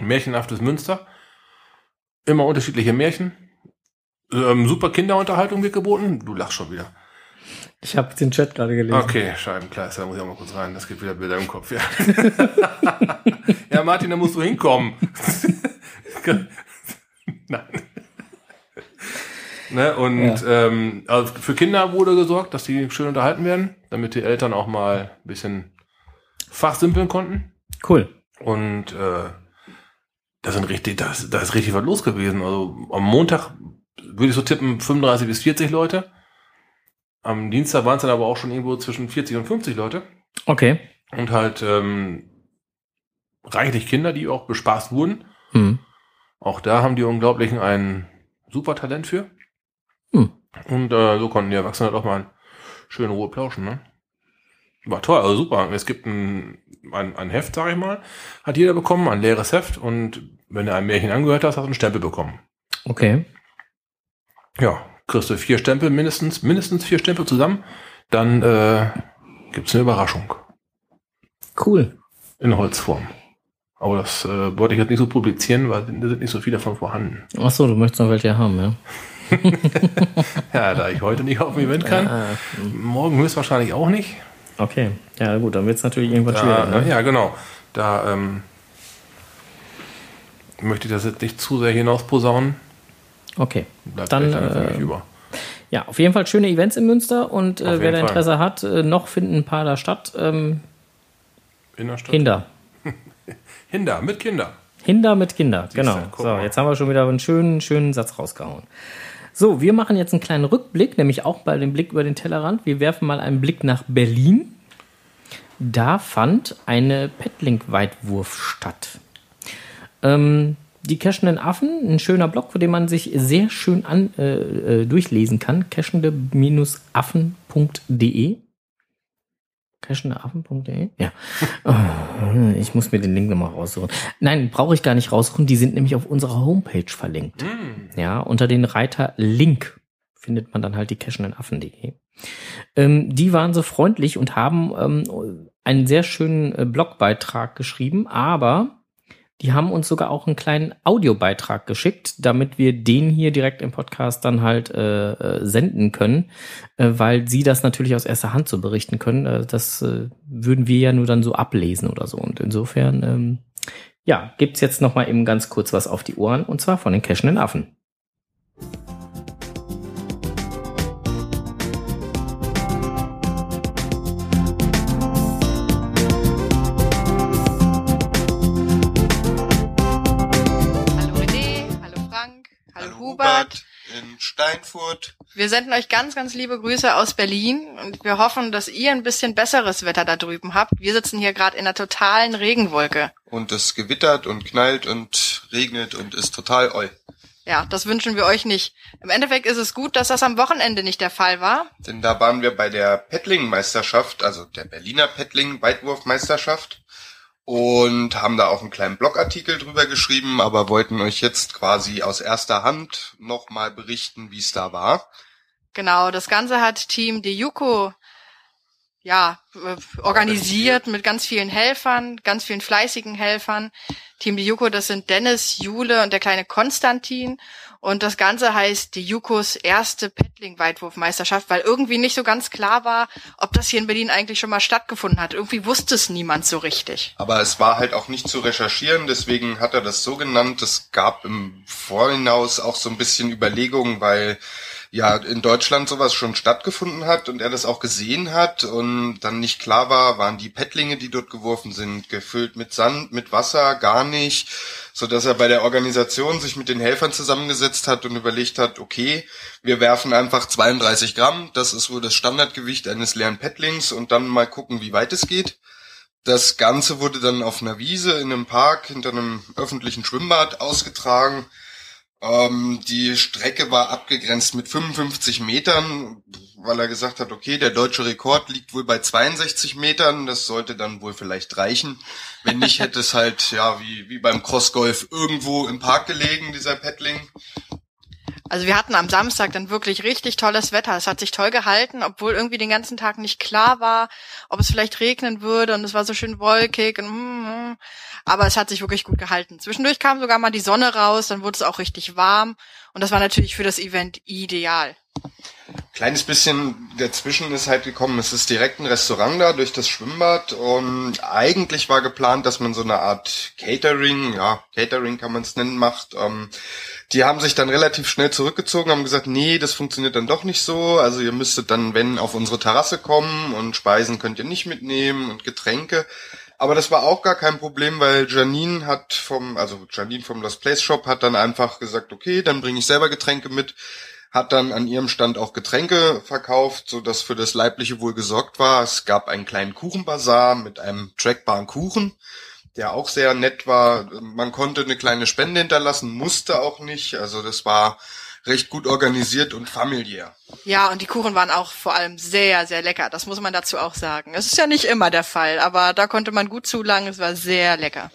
Märchenhaftes Münster. Immer unterschiedliche Märchen. Ähm, super Kinderunterhaltung wird geboten. Du lachst schon wieder. Ich habe den Chat gerade gelesen. Okay, Scheibenkleister, da muss ich auch mal kurz rein. Das gibt wieder Bilder im Kopf, ja. ja, Martin, da musst du hinkommen. Nein. Ne, und ähm, also für Kinder wurde gesorgt, dass die schön unterhalten werden, damit die Eltern auch mal ein bisschen fachsimpeln konnten. Cool. Und äh, da sind richtig, da ist, da ist richtig was los gewesen. Also am Montag würde ich so tippen 35 bis 40 Leute. Am Dienstag waren es dann aber auch schon irgendwo zwischen 40 und 50 Leute. Okay. Und halt ähm, reichlich Kinder, die auch bespaßt wurden. Hm. Auch da haben die Unglaublichen ein super Talent für. Hm. Und äh, so konnten die Erwachsenen halt auch mal schön Ruhe plauschen. Ne? War toll, also super. Es gibt ein, ein, ein Heft, sag ich mal, hat jeder bekommen, ein leeres Heft. Und wenn du ein Märchen angehört hast, hast du einen Stempel bekommen. Okay. Ja, kriegst du vier Stempel mindestens, mindestens vier Stempel zusammen. Dann äh, gibt's eine Überraschung Cool. in Holzform. Aber das äh, wollte ich jetzt nicht so publizieren, weil da sind nicht so viele davon vorhanden. Ach so, du möchtest noch welche haben, ja? Ja, da ich heute nicht auf dem Event kann, Ah, morgen höchstwahrscheinlich auch nicht. Okay. Ja, gut, dann wird's natürlich irgendwann Ja, schwierig. Ne? ja, genau. Da ähm, möchte ich das jetzt nicht zu sehr hinaus posaunen. Okay. Bleibt Dann, mich äh, über. Ja, auf jeden Fall schöne Events in Münster und äh, wer da Fall. Interesse hat, äh, noch finden ein paar da statt. Ähm, In der Stadt. Hinder. Hinder, mit Kinder. Hinder mit Kinder, genau. guck So, jetzt haben wir schon wieder einen schönen, schönen Satz rausgehauen. So, wir machen jetzt einen kleinen Rückblick, nämlich auch bei dem Blick über den Tellerrand. Wir werfen mal einen Blick nach Berlin. Da fand eine Petlink-Weitwurf statt. Ähm, die Cachenden Affen, ein schöner Blog, den man sich sehr schön an, äh, äh, durchlesen kann. cachende-affen.de cachendeaffen.de? Ja. Oh, ich muss mir den Link nochmal raussuchen. Nein, brauche ich gar nicht raussuchen. Die sind nämlich auf unserer Homepage verlinkt. Ja, unter den Reiter Link findet man dann halt die cachendenaffen.de. Ähm, die waren so freundlich und haben ähm, einen sehr schönen äh, Blogbeitrag geschrieben, aber die haben uns sogar auch einen kleinen Audiobeitrag geschickt, damit wir den hier direkt im Podcast dann halt äh, äh, senden können, äh, weil sie das natürlich aus erster Hand so berichten können. Äh, das äh, würden wir ja nur dann so ablesen oder so. Und insofern, ähm, ja, gibt's jetzt noch mal eben ganz kurz was auf die Ohren und zwar von den cashenden Affen. In Steinfurt. Wir senden euch ganz, ganz liebe Grüße aus Berlin und wir hoffen, dass ihr ein bisschen besseres Wetter da drüben habt. Wir sitzen hier gerade in einer totalen Regenwolke. Und es gewittert und knallt und regnet und ist total oi. Ja, das wünschen wir euch nicht. Im Endeffekt ist es gut, dass das am Wochenende nicht der Fall war. Denn da waren wir bei der Paddling-Meisterschaft, also der Berliner Paddling-Weitwurf-Meisterschaft. Und haben da auch einen kleinen Blogartikel drüber geschrieben, aber wollten euch jetzt quasi aus erster Hand nochmal berichten, wie es da war. Genau, das Ganze hat Team De Yuko ja, äh, organisiert mit ganz vielen Helfern, ganz vielen fleißigen Helfern. Team De Yuko, das sind Dennis, Jule und der kleine Konstantin. Und das Ganze heißt De Yukos erste Paddling-Weitwurfmeisterschaft, weil irgendwie nicht so ganz klar war, ob das hier in Berlin eigentlich schon mal stattgefunden hat. Irgendwie wusste es niemand so richtig. Aber es war halt auch nicht zu recherchieren, deswegen hat er das so genannt. Es gab im Vorhinaus auch so ein bisschen Überlegungen, weil ja in Deutschland sowas schon stattgefunden hat und er das auch gesehen hat und dann nicht klar war, waren die Pettlinge, die dort geworfen sind, gefüllt mit Sand, mit Wasser, gar nicht, so dass er bei der Organisation sich mit den Helfern zusammengesetzt hat und überlegt hat, okay, wir werfen einfach 32 Gramm, das ist wohl das Standardgewicht eines leeren Pettlings und dann mal gucken, wie weit es geht. Das Ganze wurde dann auf einer Wiese in einem Park hinter einem öffentlichen Schwimmbad ausgetragen. Ähm, die Strecke war abgegrenzt mit 55 Metern, weil er gesagt hat, okay, der deutsche Rekord liegt wohl bei 62 Metern, das sollte dann wohl vielleicht reichen. Wenn nicht, hätte es halt, ja, wie, wie beim Crossgolf irgendwo im Park gelegen, dieser Paddling. Also wir hatten am Samstag dann wirklich richtig tolles Wetter. Es hat sich toll gehalten, obwohl irgendwie den ganzen Tag nicht klar war, ob es vielleicht regnen würde und es war so schön wolkig und mm, mm. aber es hat sich wirklich gut gehalten. Zwischendurch kam sogar mal die Sonne raus, dann wurde es auch richtig warm und das war natürlich für das Event ideal. Kleines bisschen dazwischen ist halt gekommen, es ist direkt ein Restaurant da durch das Schwimmbad und eigentlich war geplant, dass man so eine Art Catering, ja, Catering kann man es nennen, macht. Ähm, die haben sich dann relativ schnell zurückgezogen, haben gesagt, nee, das funktioniert dann doch nicht so. Also ihr müsstet dann, wenn, auf unsere Terrasse kommen und Speisen könnt ihr nicht mitnehmen und Getränke. Aber das war auch gar kein Problem, weil Janine hat vom, also Janine vom Lost Place Shop hat dann einfach gesagt, okay, dann bringe ich selber Getränke mit hat dann an ihrem Stand auch Getränke verkauft, so dass für das Leibliche wohl gesorgt war. Es gab einen kleinen Kuchenbazar mit einem trackbaren Kuchen, der auch sehr nett war. Man konnte eine kleine Spende hinterlassen, musste auch nicht. Also das war recht gut organisiert und familiär. Ja, und die Kuchen waren auch vor allem sehr, sehr lecker. Das muss man dazu auch sagen. Es ist ja nicht immer der Fall, aber da konnte man gut zulangen. Es war sehr lecker.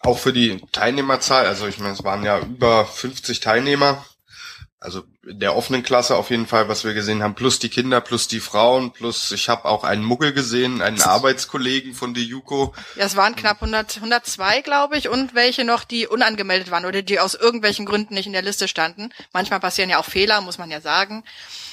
Auch für die Teilnehmerzahl, also ich meine, es waren ja über 50 Teilnehmer. Also der offenen Klasse auf jeden Fall, was wir gesehen haben, plus die Kinder, plus die Frauen, plus ich habe auch einen Muggel gesehen, einen Arbeitskollegen von der Juko. Ja, es waren knapp 100, 102, glaube ich, und welche noch, die unangemeldet waren oder die aus irgendwelchen Gründen nicht in der Liste standen. Manchmal passieren ja auch Fehler, muss man ja sagen.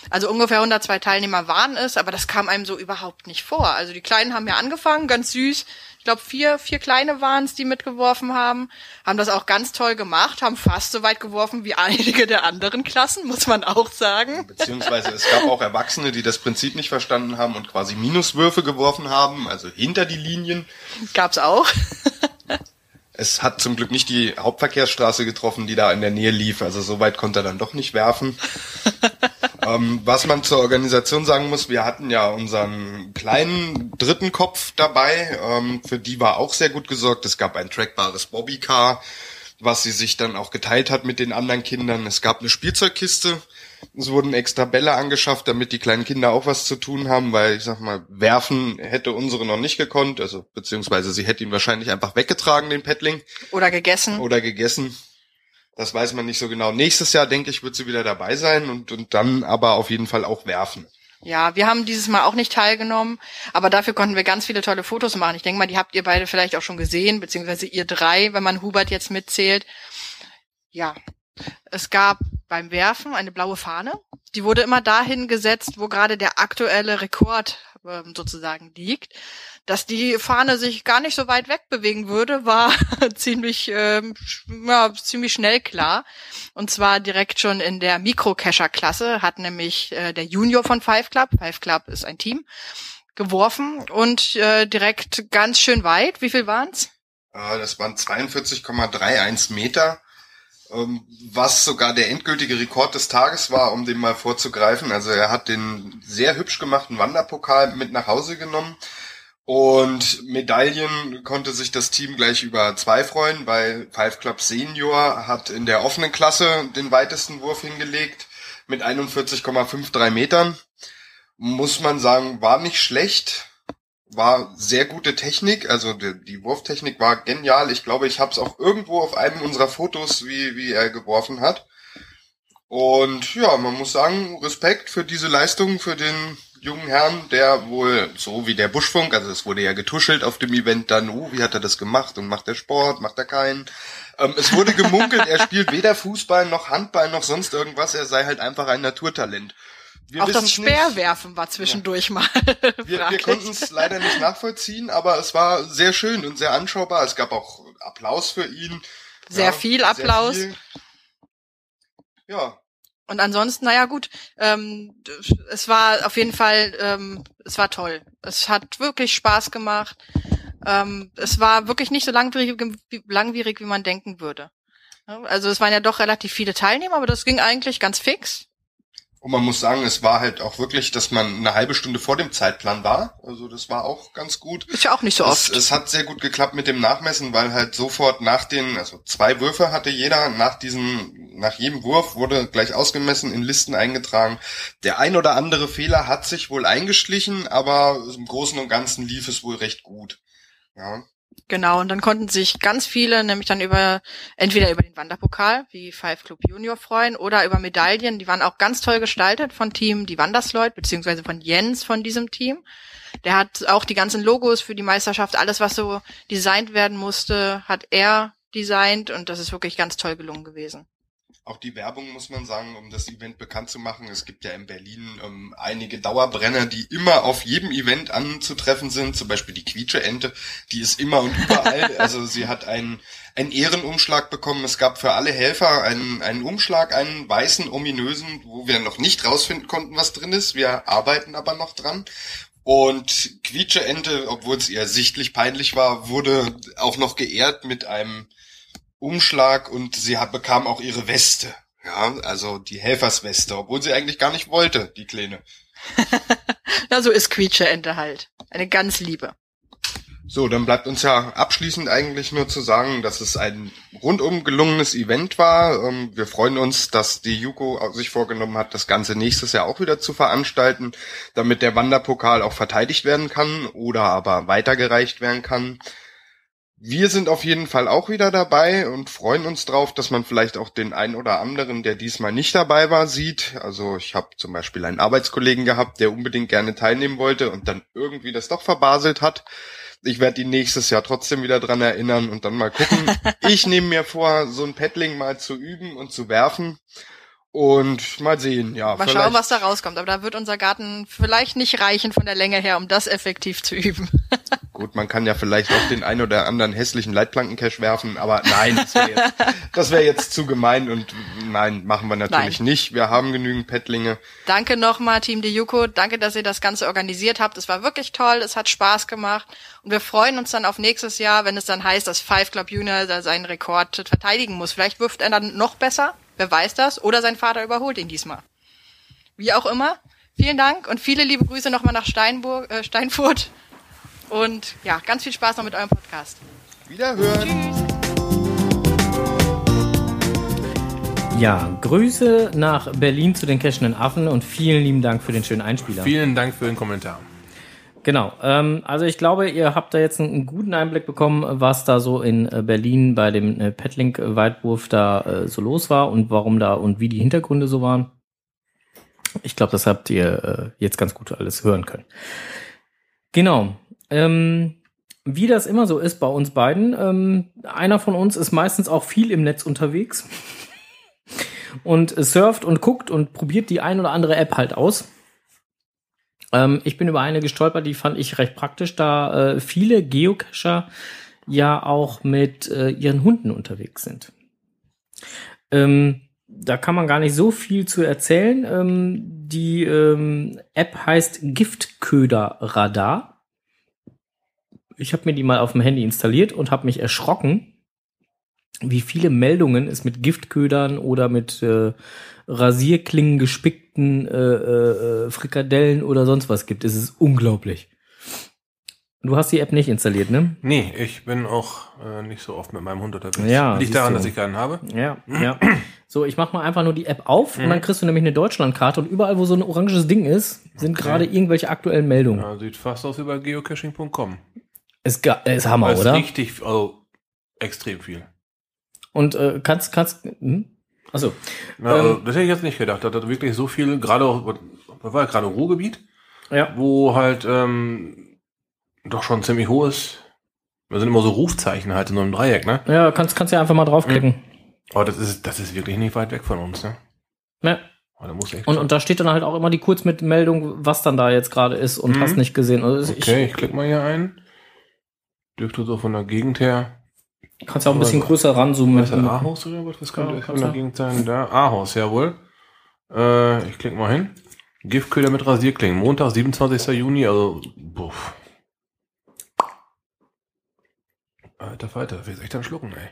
Also ungefähr 102 Teilnehmer waren es, aber das kam einem so überhaupt nicht vor. Also die Kleinen haben ja angefangen, ganz süß. Ich glaube, vier, vier kleine waren es, die mitgeworfen haben, haben das auch ganz toll gemacht, haben fast so weit geworfen wie einige der anderen Klassen, muss man auch sagen. Beziehungsweise es gab auch Erwachsene, die das Prinzip nicht verstanden haben und quasi Minuswürfe geworfen haben, also hinter die Linien. Gab's auch. Es hat zum Glück nicht die Hauptverkehrsstraße getroffen, die da in der Nähe lief. Also so weit konnte er dann doch nicht werfen. ähm, was man zur Organisation sagen muss, wir hatten ja unseren kleinen dritten Kopf dabei. Ähm, für die war auch sehr gut gesorgt. Es gab ein trackbares Bobbycar, was sie sich dann auch geteilt hat mit den anderen Kindern. Es gab eine Spielzeugkiste es wurden extra Bälle angeschafft, damit die kleinen Kinder auch was zu tun haben, weil ich sag mal, werfen hätte unsere noch nicht gekonnt, also beziehungsweise sie hätte ihn wahrscheinlich einfach weggetragen, den Paddling. Oder gegessen. Oder gegessen. Das weiß man nicht so genau. Nächstes Jahr, denke ich, wird sie wieder dabei sein und, und dann aber auf jeden Fall auch werfen. Ja, wir haben dieses Mal auch nicht teilgenommen, aber dafür konnten wir ganz viele tolle Fotos machen. Ich denke mal, die habt ihr beide vielleicht auch schon gesehen, beziehungsweise ihr drei, wenn man Hubert jetzt mitzählt. Ja, es gab beim Werfen eine blaue Fahne. Die wurde immer dahin gesetzt, wo gerade der aktuelle Rekord äh, sozusagen liegt. Dass die Fahne sich gar nicht so weit wegbewegen würde, war ziemlich, ähm, ja, ziemlich schnell klar. Und zwar direkt schon in der Mikro-Cacher-Klasse hat nämlich äh, der Junior von Five Club, Five Club ist ein Team, geworfen und äh, direkt ganz schön weit. Wie viel waren's? Äh, das waren 42,31 Meter ähm, was sogar der endgültige Rekord des Tages war, um den mal vorzugreifen. Also er hat den sehr hübsch gemachten Wanderpokal mit nach Hause genommen. Und Medaillen konnte sich das Team gleich über zwei freuen, weil Five Club Senior hat in der offenen Klasse den weitesten Wurf hingelegt mit 41,53 Metern. Muss man sagen, war nicht schlecht war sehr gute Technik, also die, die Wurftechnik war genial. Ich glaube, ich habe es auch irgendwo auf einem unserer Fotos, wie, wie er geworfen hat. Und ja, man muss sagen, Respekt für diese Leistung für den jungen Herrn, der wohl, so wie der Buschfunk, also es wurde ja getuschelt auf dem Event dann, uh, wie hat er das gemacht und macht er Sport, macht er keinen. Ähm, es wurde gemunkelt, er spielt weder Fußball noch Handball noch sonst irgendwas, er sei halt einfach ein Naturtalent. Wir auch das Speerwerfen nicht. war zwischendurch ja. mal. wir, wir konnten es leider nicht nachvollziehen, aber es war sehr schön und sehr anschaubar. Es gab auch Applaus für ihn. Sehr ja, viel Applaus. Sehr viel. Ja. Und ansonsten, naja gut, ähm, es war auf jeden Fall, ähm, es war toll. Es hat wirklich Spaß gemacht. Ähm, es war wirklich nicht so langwierig, langwierig, wie man denken würde. Also es waren ja doch relativ viele Teilnehmer, aber das ging eigentlich ganz fix. Und man muss sagen, es war halt auch wirklich, dass man eine halbe Stunde vor dem Zeitplan war. Also das war auch ganz gut. Ist ja auch nicht so oft. Es, es hat sehr gut geklappt mit dem Nachmessen, weil halt sofort nach den, also zwei Würfe hatte jeder, nach diesem, nach jedem Wurf wurde gleich ausgemessen, in Listen eingetragen. Der ein oder andere Fehler hat sich wohl eingeschlichen, aber im Großen und Ganzen lief es wohl recht gut. Ja. Genau, und dann konnten sich ganz viele nämlich dann über, entweder über den Wanderpokal, wie Five Club Junior freuen, oder über Medaillen, die waren auch ganz toll gestaltet von Team Die Wandersleut, beziehungsweise von Jens von diesem Team. Der hat auch die ganzen Logos für die Meisterschaft, alles was so designt werden musste, hat er designt und das ist wirklich ganz toll gelungen gewesen. Auch die Werbung muss man sagen, um das Event bekannt zu machen. Es gibt ja in Berlin ähm, einige Dauerbrenner, die immer auf jedem Event anzutreffen sind. Zum Beispiel die Quietsche-Ente, die ist immer und überall. also sie hat einen, einen Ehrenumschlag bekommen. Es gab für alle Helfer einen, einen Umschlag, einen weißen, ominösen, wo wir noch nicht rausfinden konnten, was drin ist. Wir arbeiten aber noch dran. Und Quietsche-Ente, obwohl es ihr sichtlich peinlich war, wurde auch noch geehrt mit einem Umschlag und sie hat, bekam auch ihre Weste. Ja, also die Helfersweste, obwohl sie eigentlich gar nicht wollte, die Kleine. Na, so ist Quietsche-Ente halt. Eine ganz liebe. So, dann bleibt uns ja abschließend eigentlich nur zu sagen, dass es ein rundum gelungenes Event war. Ähm, wir freuen uns, dass die Juko sich vorgenommen hat, das Ganze nächstes Jahr auch wieder zu veranstalten, damit der Wanderpokal auch verteidigt werden kann oder aber weitergereicht werden kann. Wir sind auf jeden Fall auch wieder dabei und freuen uns drauf, dass man vielleicht auch den einen oder anderen, der diesmal nicht dabei war, sieht. Also ich habe zum Beispiel einen Arbeitskollegen gehabt, der unbedingt gerne teilnehmen wollte und dann irgendwie das doch verbaselt hat. Ich werde ihn nächstes Jahr trotzdem wieder dran erinnern und dann mal gucken. ich nehme mir vor, so ein Paddling mal zu üben und zu werfen. Und mal sehen, ja. Mal schauen, was da rauskommt. Aber da wird unser Garten vielleicht nicht reichen von der Länge her, um das effektiv zu üben. Gut, man kann ja vielleicht auch den ein oder anderen hässlichen Leitplankencache werfen, aber nein, das wäre jetzt, das wär jetzt zu gemein und nein, machen wir natürlich Nein. nicht. Wir haben genügend Pettlinge. Danke nochmal, Team de Yuko. Danke, dass ihr das Ganze organisiert habt. Es war wirklich toll. Es hat Spaß gemacht. Und wir freuen uns dann auf nächstes Jahr, wenn es dann heißt, dass Five Club Junior seinen Rekord verteidigen muss. Vielleicht wirft er dann noch besser. Wer weiß das? Oder sein Vater überholt ihn diesmal. Wie auch immer. Vielen Dank und viele liebe Grüße nochmal nach Steinburg, äh, Steinfurt. Und ja, ganz viel Spaß noch mit eurem Podcast. Wiederhören. Ja, Grüße nach Berlin zu den cashenden Affen und vielen lieben Dank für den schönen Einspieler. Vielen Dank für den Kommentar. Genau. Ähm, also ich glaube, ihr habt da jetzt einen, einen guten Einblick bekommen, was da so in äh, Berlin bei dem äh, Petlink-Weitwurf da äh, so los war und warum da und wie die Hintergründe so waren. Ich glaube, das habt ihr äh, jetzt ganz gut alles hören können. Genau. Ähm, wie das immer so ist bei uns beiden, ähm, einer von uns ist meistens auch viel im Netz unterwegs und surft und guckt und probiert die ein oder andere App halt aus. Ähm, ich bin über eine gestolpert, die fand ich recht praktisch, da äh, viele Geocacher ja auch mit äh, ihren Hunden unterwegs sind. Ähm, da kann man gar nicht so viel zu erzählen. Ähm, die ähm, App heißt Giftköder Radar. Ich habe mir die mal auf dem Handy installiert und habe mich erschrocken, wie viele Meldungen es mit Giftködern oder mit äh, Rasierklingen gespickten äh, äh, Frikadellen oder sonst was gibt. Es ist unglaublich. Du hast die App nicht installiert, ne? Nee, ich bin auch äh, nicht so oft mit meinem Hund unterwegs. Ja, Liegt daran, du. dass ich keinen habe. Ja, ja. So, ich mach mal einfach nur die App auf und dann kriegst du nämlich eine Deutschlandkarte und überall, wo so ein oranges Ding ist, sind gerade irgendwelche aktuellen Meldungen. Ja, sieht fast aus wie bei geocaching.com. Ist, ist Hammer, ist oder? richtig, also extrem viel. Und äh, kannst, kannst, hm? Achso. Ähm, also, das hätte ich jetzt nicht gedacht, dass das wirklich so viel, gerade auch, das war ja gerade Ruhrgebiet, Ja. wo halt ähm, doch schon ziemlich hohes, da sind immer so Rufzeichen halt in so einem Dreieck, ne? Ja, kannst, kannst ja einfach mal draufklicken. Aber das ist, das ist wirklich nicht weit weg von uns, ne? Ja. Aber da muss echt Und, und da steht dann halt auch immer die Kurzmitmeldung, was dann da jetzt gerade ist und Mhm. hast nicht gesehen. Also Okay, ich klicke mal hier ein. Dürfte so von der Gegend her. ich kannst ja auch ein bisschen größer ranzoomen. Ist das, Ahaus oder was? Was könnte Ja, das von der. Gegend sein? Da, Ahaus, jawohl. Äh, ich klicke mal hin. Giftköder mit Rasierklingen. Montag, 27. Juni, also, buff. Alter Falter, das wird echt am Schlucken, ey.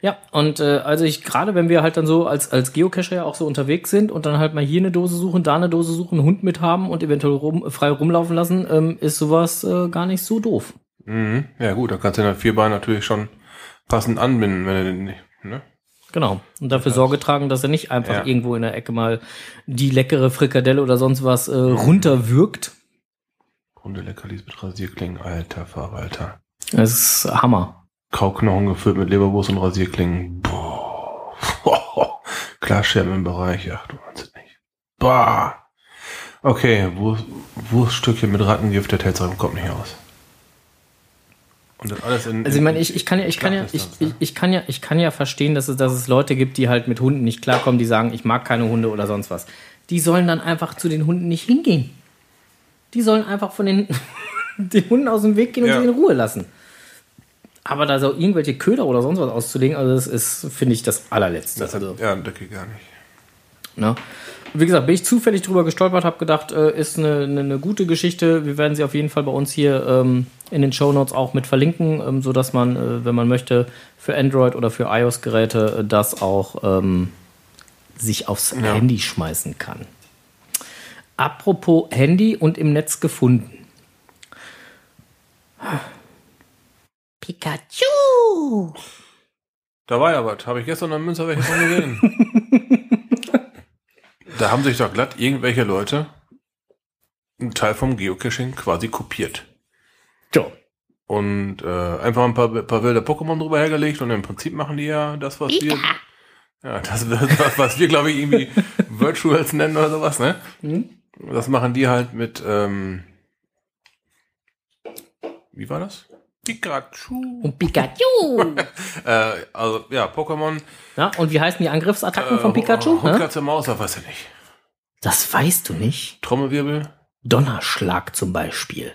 Ja, und äh, also ich gerade, wenn wir halt dann so als als Geocacher ja auch so unterwegs sind und dann halt mal hier eine Dose suchen, da eine Dose suchen, einen Hund mit haben und eventuell rum, frei rumlaufen lassen, ähm, ist sowas äh, gar nicht so doof. Mhm. Ja gut, da kannst du den Vierbein natürlich schon passend anbinden, wenn du den nicht, ne? Genau. Und dafür Sorge tragen, dass er nicht einfach Ja. irgendwo in der Ecke mal die leckere Frikadelle oder sonst was äh, runterwirkt. Hundeleckerlis mit Rasierklingen, alter Verwalter. Das ist Hammer. Kauknochen gefüllt mit Leberwurst und Rasierklingen. Boah. Glasscherben im Bereich. Ach, du meinst es nicht. Bah. Okay, Wurst, Wurststückchen mit Rattengift, der Telzraum kommt nicht aus. In. Also ich meine, ich, ich kann ja, ich kann ja, ich, ich, ich kann ja, ich kann ja verstehen, dass es, dass es Leute gibt, die halt mit Hunden nicht klarkommen, die sagen, ich mag keine Hunde oder sonst was. Die sollen dann einfach zu den Hunden nicht hingehen. Die sollen einfach von den, den Hunden aus dem Weg gehen und Ja. sie in Ruhe lassen. Aber da so irgendwelche Köder oder sonst was auszulegen, also das ist, finde ich, das allerletzte. Das hat, also, ja, das geht gar nicht. ne? Wie gesagt, bin ich zufällig drüber gestolpert, habe gedacht, äh, ist eine, eine, eine gute Geschichte. Wir werden sie auf jeden Fall bei uns hier ähm, in den Show Notes auch mit verlinken, ähm, so dass man, äh, wenn man möchte, für Android oder für iOS-Geräte äh, das auch ähm, sich aufs Ja. Handy schmeißen kann. Apropos Handy und im Netz gefunden. Pikachu! Da war ja was. Habe ich gestern am Münster welche von gesehen. da haben sich doch glatt irgendwelche Leute einen Teil vom Geocaching quasi kopiert. Ja. und äh, einfach ein paar, paar wilde Pokémon drüber hergelegt und im Prinzip machen die ja das, was wir ja, das was, was wir glaube ich irgendwie Virtuals nennen oder sowas, ne? Mhm. Das machen die halt mit ähm, wie war das? Pikachu. Und Pikachu. Äh, also ja, Pokémon. ja, und wie heißen die Angriffsattacken von äh, Pikachu? Hund, Hä? Katze, Maus, das weiß ich nicht. Das weißt du nicht. Trommelwirbel Donnerschlag zum Beispiel.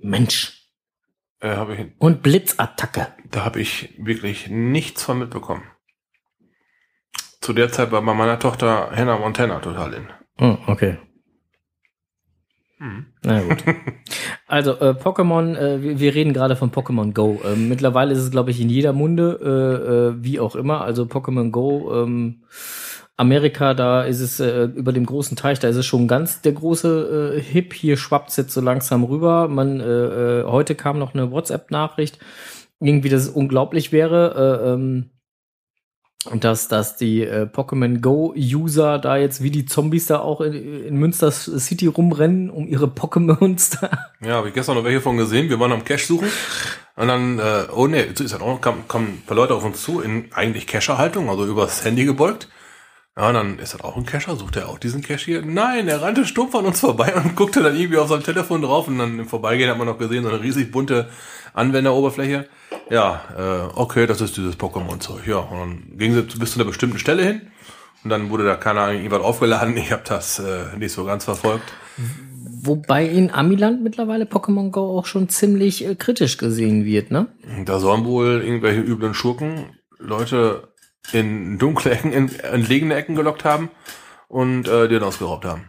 Mensch. äh, habe ich, Und Blitzattacke. da habe ich wirklich nichts von mitbekommen. Zu der Zeit war bei meiner Tochter Hannah Montana total in. Hm, okay. Hm. Na gut. Also äh, Pokémon, äh, wir, wir reden gerade von Pokémon Go. Ähm, mittlerweile ist es, glaube ich, in jeder Munde, äh, äh, wie auch immer. Also Pokémon Go, ähm, Amerika, da ist es äh, über dem großen Teich, da ist es schon ganz der große äh, Hip. Hier schwappt jetzt so langsam rüber. Man, äh, äh, heute kam noch eine WhatsApp-Nachricht, irgendwie, dass es unglaublich wäre. Äh, ähm, dass, dass die äh, Pokémon Go-User da jetzt wie die Zombies da auch in, in Münster City rumrennen, um ihre Pokémons da. Ja, habe ich gestern noch welche von gesehen. Wir waren am Cache suchen. Und dann, äh, oh so ist das auch, kamen kam ein paar Leute auf uns zu in eigentlich Cacher-Haltung, also übers Handy gebeugt. Ja, und dann ist das auch ein Cacher, sucht er auch diesen Cache hier? Nein, er rannte stumpf an uns vorbei und guckte dann irgendwie auf seinem Telefon drauf und dann im Vorbeigehen hat man noch gesehen, so eine riesig bunte Anwenderoberfläche. Ja, äh, okay, das ist dieses Pokémon-Zeug. Ja, und dann ging sie bis zu einer bestimmten Stelle hin und dann wurde da, keine Ahnung, irgendwas aufgeladen. Ich habe das äh, nicht so ganz verfolgt. Wobei in Amiland mittlerweile Pokémon Go auch schon ziemlich äh, kritisch gesehen wird, ne? Da sollen wohl irgendwelche üblen Schurken Leute in dunkle Ecken, in entlegene Ecken gelockt haben und äh, dann ausgeraubt haben.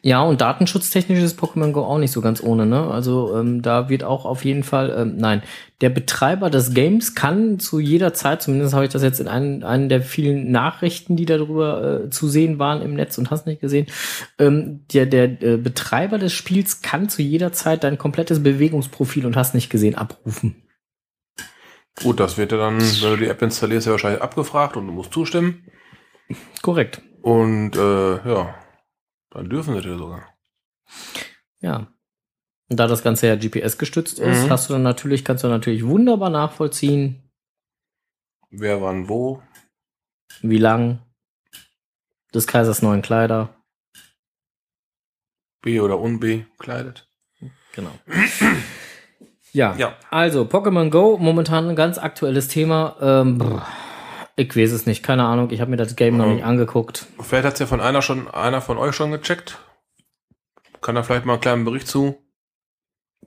Ja, und datenschutztechnisch ist Pokémon Go auch nicht so ganz ohne, ne? Also ähm, da wird auch auf jeden Fall, ähm, nein, der Betreiber des Games kann zu jeder Zeit, zumindest habe ich das jetzt in einen, einen der vielen Nachrichten, die darüber äh, zu sehen waren im Netz und hast nicht gesehen, ähm, der, der äh, Betreiber des Spiels kann zu jeder Zeit dein komplettes Bewegungsprofil und hast nicht gesehen abrufen. Gut, das wird ja dann, wenn du die App installierst, ja wahrscheinlich abgefragt und du musst zustimmen. Korrekt. Und äh, ja, dann dürfen sie dir sogar. Ja. Und da das Ganze ja GPS gestützt ist, Mhm. hast du dann natürlich, kannst du natürlich wunderbar nachvollziehen, Wer wann wo. wie lang des Kaisers neuen Kleider. B oder unB kleidet. Genau. Ja, Ja. also Pokémon Go, momentan ein ganz aktuelles Thema. Ähm, brr, ich weiß es nicht, keine Ahnung. Ich habe mir das Game noch Mhm. nicht angeguckt. Vielleicht hat's ja von einer schon, einer von euch schon gecheckt. Kann da vielleicht mal einen kleinen Bericht zu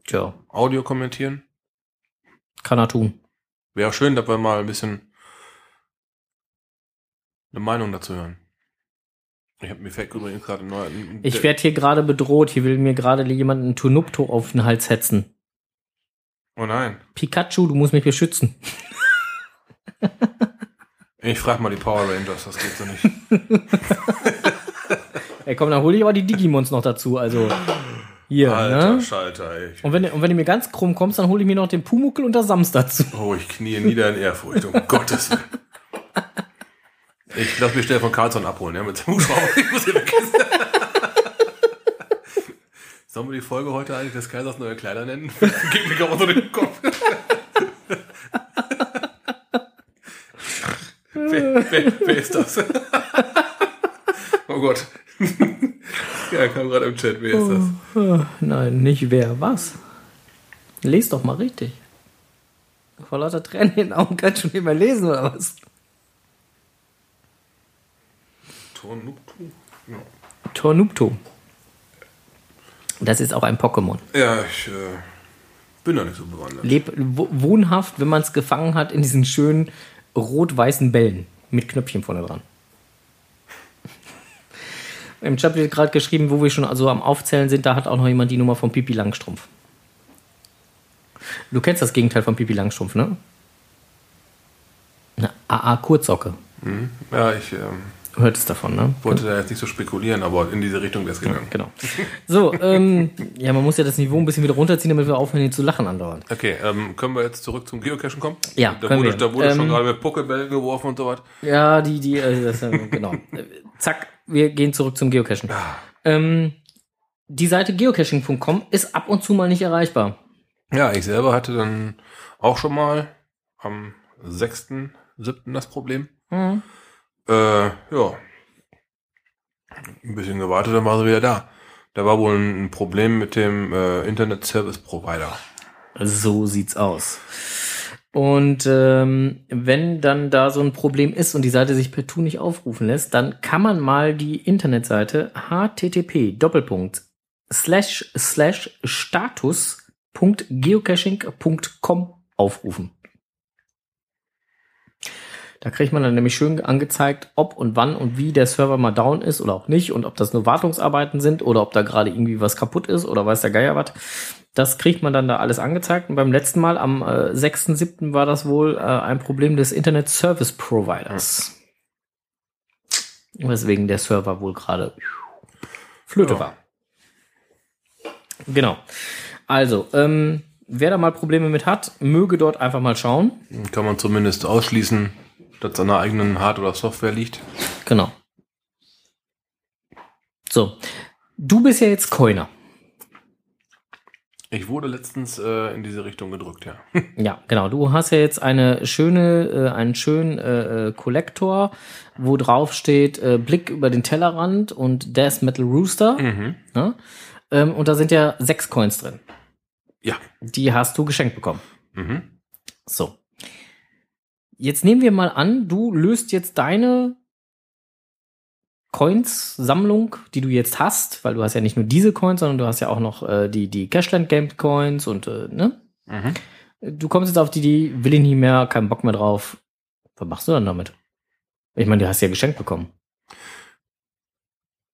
Tja, Audio kommentieren? kann er tun. Wäre schön, dass wir mal ein bisschen eine Meinung dazu hören. Ich habe mir fällt übrigens gerade ein- Ich werde hier gerade bedroht. Hier will mir gerade jemand einen Tunupto auf den Hals hetzen. Oh nein. Pikachu, du musst mich beschützen. Ich frage mal die Power Rangers, das geht so nicht. Ey, komm, dann hole ich aber die Digimons noch dazu. Also hier, Alter ne? Schalter, ey. Und wenn, und wenn du mir ganz krumm kommst, dann hole ich mir noch den Pumuckel und das Sams dazu. Oh, ich knie nieder in Ehrfurcht, um Gottes Willen. Ich lass mich schnell von Carlson abholen, ja, mit dem Hubschrauber. Ich muss hier weg. Sollen wir die Folge heute eigentlich des Kaisers neue Kleider nennen? Gib mir gerade unter den Kopf. wer, wer, wer ist das? oh Gott. ja, kam gerade im Chat. Wer ist das? Ah, Nein, nicht wer, was? Lest doch mal richtig. Vor lauter Tränen in den Augen kannst du nicht mehr lesen, oder was? Tornuptu? Ja. Tornupto. Das ist auch ein Pokémon. Ja, ich äh, bin da nicht so bewandert. Leb wo- wohnhaft, wenn man es gefangen hat, in diesen schönen rot-weißen Bällen mit Knöpfchen vorne dran. Im Chat wird gerade geschrieben, wo wir schon also am Aufzählen sind, da hat auch noch jemand die Nummer von Pipi Langstrumpf. Du kennst das Gegenteil von Pipi Langstrumpf, ne? Eine AA-Kurzsocke. Ja, ich ähm, hörtest davon, ne? wollte da jetzt nicht so spekulieren, aber in diese Richtung wäre es gegangen. Genau. So, ähm, ja, man muss ja das Niveau ein bisschen wieder runterziehen, damit wir aufhören, hier zu lachen andauernd. Okay, ähm, können wir jetzt zurück zum Geocachen kommen? Ja, da können wurde, wir. Da wurde schon Ähm, gerade mit Pokebällen geworfen und so was. Ja, die, die, äh, das, äh, genau. Zack, wir gehen zurück zum Geocachen. Ähm, die Seite geocaching.com ist ab und zu mal nicht erreichbar. Ja, ich selber hatte dann auch schon mal am 6.7. das Problem. Mhm. Äh, ja. Ein bisschen gewartet, dann war sie wieder da. Da war wohl ein Problem mit dem äh, Internet Service Provider. So sieht's aus. Und ähm, wenn dann da so ein Problem ist und die Seite sich partout nicht aufrufen lässt, dann kann man mal die Internetseite http Doppelpunkt slash slash status.geocaching.com aufrufen. Da kriegt man dann nämlich schön angezeigt, ob und wann und wie der Server mal down ist oder auch nicht und ob das nur Wartungsarbeiten sind oder ob da gerade irgendwie was kaputt ist oder weiß der Geier was. Das kriegt man dann da alles angezeigt. Und beim letzten Mal, am äh, 6.7. war das wohl äh, ein Problem des Internet Service Providers. Weswegen der Server wohl gerade Flöte Ja. war. Genau. Also, ähm, wer da mal Probleme mit hat, möge dort einfach mal schauen. Kann man zumindest ausschließen, dass es an der eigenen Hard- oder Software liegt. Genau. So. Du bist ja jetzt Coiner. Ich wurde letztens äh, in diese Richtung gedrückt, ja. Ja, genau. Du hast ja jetzt eine schöne, äh, einen schönen äh, äh, Kollektor, wo drauf steht äh, Blick über den Tellerrand und Death Metal Rooster. mhm. Ne? Ähm, und da sind ja sechs Coins drin. Ja. Die hast du geschenkt bekommen. Mhm. So. Jetzt nehmen wir mal an, du löst jetzt deine Coins-Sammlung, die du jetzt hast, weil du hast ja nicht nur diese Coins, sondern du hast ja auch noch äh, die, die Cashland Game Coins und, äh, ne? Mhm. Du kommst jetzt auf die Idee, will ich nicht mehr, keinen Bock mehr drauf. Was machst du dann damit? Ich meine, du hast ja geschenkt bekommen.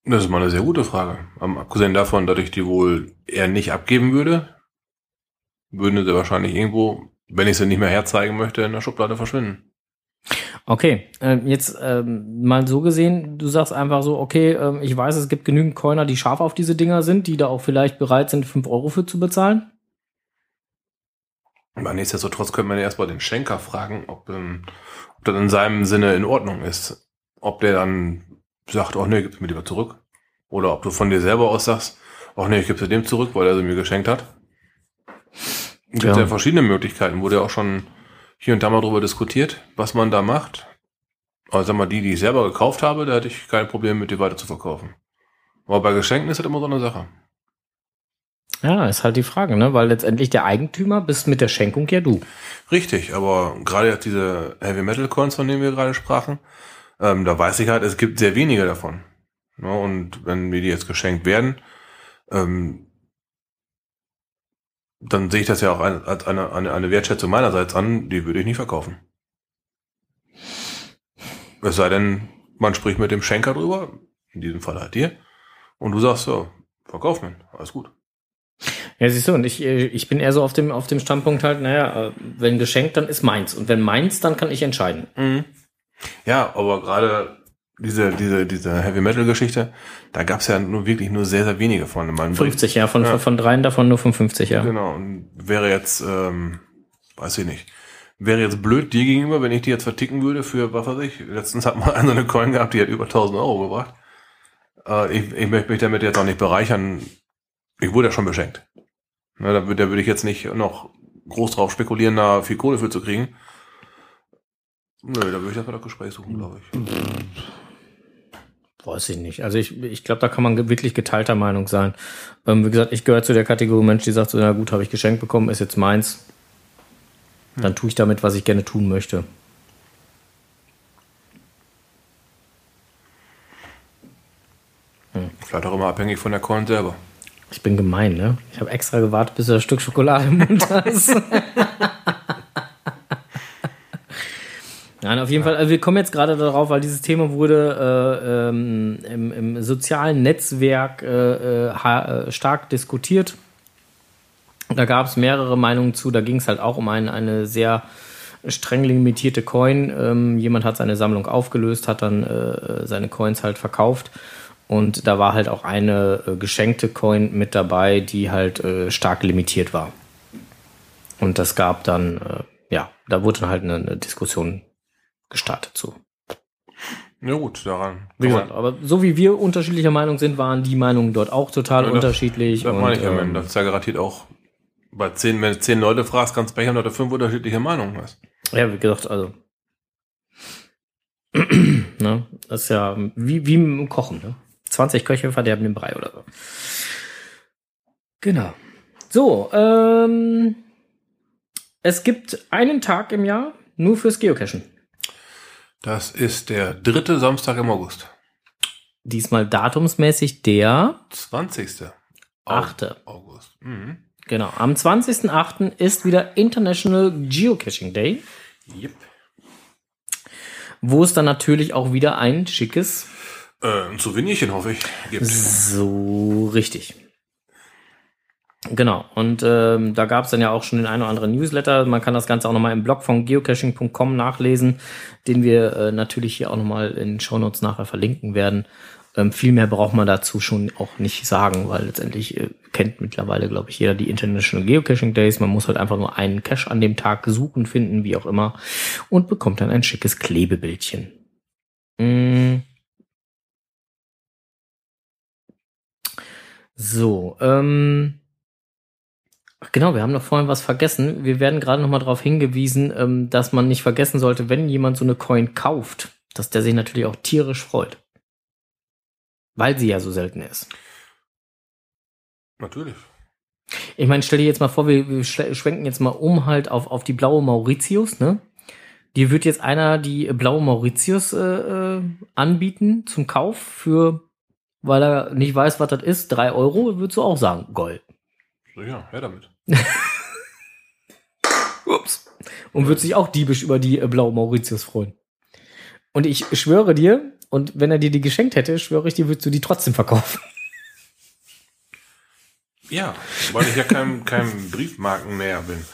Das ist mal eine sehr gute Frage. Am abgesehen davon, dass ich die wohl eher nicht abgeben würde, würden sie wahrscheinlich irgendwo, wenn ich sie nicht mehr herzeigen möchte, in der Schublade verschwinden. Okay, ähm, jetzt ähm, mal so gesehen, du sagst einfach so, okay, ähm, ich weiß, es gibt genügend Coiner, die scharf auf diese Dinger sind, die da auch vielleicht bereit sind, 5 Euro für zu bezahlen. Aber nichtsdestotrotz könnte man ja erstmal den Schenker fragen, ob, ähm, ob das in seinem Sinne in Ordnung ist. Ob der dann sagt, oh nee, gib's mir lieber zurück. Oder ob du von dir selber aus sagst, oh nee, ich gebe sie dem zurück, weil er sie mir geschenkt hat. Gibt Ja. ja. verschiedene Möglichkeiten, wurde ja auch schon hier und da mal drüber diskutiert, was man da macht. Also sag mal, die, die ich selber gekauft habe, da hätte ich kein Problem mit die weiter zu verkaufen. Aber bei Geschenken ist das immer so eine Sache. Ja, ist halt die Frage, ne? Weil letztendlich der Eigentümer bist mit der Schenkung ja du. Richtig, aber gerade jetzt diese Heavy Metal Coins, von denen wir gerade sprachen, ähm, da weiß ich halt, es gibt sehr wenige davon. Ne, und wenn mir die jetzt geschenkt werden, ähm, dann sehe ich das ja auch als eine, eine, eine Wertschätzung meinerseits an, die würde ich nicht verkaufen. Es sei denn, man spricht mit dem Schenker drüber, in diesem Fall halt dir, und du sagst so, verkauf mir, alles gut. Ja, siehst du, und ich, äh, ich bin eher so auf dem, auf dem Standpunkt halt, naja, äh, wenn geschenkt, dann ist meins. Und wenn meins, dann kann ich entscheiden. Ja, aber gerade diese, diese, diese Heavy Metal Geschichte, da gab's ja nur wirklich nur sehr, sehr wenige von. Meinem 50, ja, von, Ja. von, dreien davon nur von 50, ja. Genau, und wäre jetzt, ähm, weiß ich nicht, wäre jetzt blöd dir gegenüber, wenn ich die jetzt verticken würde für, was weiß ich, letztens hat mal einer eine Coin gehabt, die hat über 1000 Euro gebracht. Äh, ich, ich möchte mich damit jetzt auch nicht bereichern. Ich wurde ja schon beschenkt. Ne, da, würde- da würde ich jetzt nicht noch groß drauf spekulieren, da viel Kohle für zu kriegen. Nö, da würde ich erstmal das Gespräch suchen, glaube ich. Weiß ich nicht. Also ich, ich glaube, da kann man wirklich geteilter Meinung sein. Ähm, wie gesagt, ich gehöre zu der Kategorie Mensch, die sagt so, na gut, habe ich geschenkt bekommen, ist jetzt meins. Dann tue ich damit, was ich gerne tun möchte. Vielleicht auch immer abhängig von der Coin selber. Ich bin gemein, ne? Ich habe extra gewartet, bis du das Stück Schokolade im Mund hast. Nein, auf jeden Fall, also wir kommen jetzt gerade darauf, weil dieses Thema wurde äh, ähm, im, im sozialen Netzwerk äh, äh, äh, stark diskutiert. Da gab es mehrere Meinungen zu. Da ging es halt auch um ein, eine sehr streng limitierte Coin. Ähm, jemand hat seine Sammlung aufgelöst, hat dann äh, seine Coins halt verkauft. Und da war halt auch eine äh, geschenkte Coin mit dabei, die halt äh, stark limitiert war. Und das gab dann, äh, ja, da wurde dann halt eine, eine Diskussion gestartet zu. Ja gut, daran. Wie gesagt, aber so wie wir unterschiedlicher Meinung sind, waren die Meinungen dort auch total Ja, das- unterschiedlich. Das meine ich ja, ähm, das ist ja garantiert auch Bei zehn, wenn du zehn Leute fragst, kannst du Pech haben, dass du fünf unterschiedliche Meinungen hast. Ja, wie gesagt, also. ne? Das ist ja wie, wie im Kochen, ne? 20 Köche verderben den Brei oder so. Genau. So, ähm, es gibt einen Tag im Jahr nur fürs Geocachen. Das ist der dritte Samstag im August. Diesmal datumsmäßig der 20. Achte. August. Mhm. Genau. Am 20.08. ist wieder International Geocaching Day, Yep. wo es dann natürlich auch wieder ein schickes Äh, ein Souvenirchen, hoffe ich, gibt. So richtig. Genau. Und ähm, da gab es dann ja auch schon den einen oder anderen Newsletter. Man kann das Ganze auch nochmal im Blog von geocaching.com nachlesen, den wir äh, natürlich hier auch nochmal in den Shownotes nachher verlinken werden. Ähm, viel mehr braucht man dazu schon auch nicht sagen, weil letztendlich äh, kennt mittlerweile, glaube ich, jeder die International Geocaching Days. Man muss halt einfach nur einen Cache an dem Tag suchen, finden, wie auch immer, und bekommt dann ein schickes Klebebildchen. Mm. So, ähm, ach genau, wir haben noch vorhin was vergessen. Wir werden gerade noch mal darauf hingewiesen, ähm, dass man nicht vergessen sollte, wenn jemand so eine Coin kauft, dass der sich natürlich auch tierisch freut. Weil sie ja so selten ist. Natürlich. Ich meine, stell dir jetzt mal vor, wir, wir schwenken jetzt mal um halt auf, auf die blaue Mauritius, ne? Dir wird jetzt einer die blaue Mauritius äh, äh, anbieten zum Kauf für, weil er nicht weiß, was das ist, drei Euro, würdest du auch sagen, Gold. Sicher, her damit. Ups. Und wird sich auch diebisch über die äh, blaue Mauritius freuen. Und ich schwöre dir, und wenn er dir die geschenkt hätte, schwöre ich dir, würdest du die trotzdem verkaufen. Ja, weil ich ja kein, kein Briefmarkenmäher bin.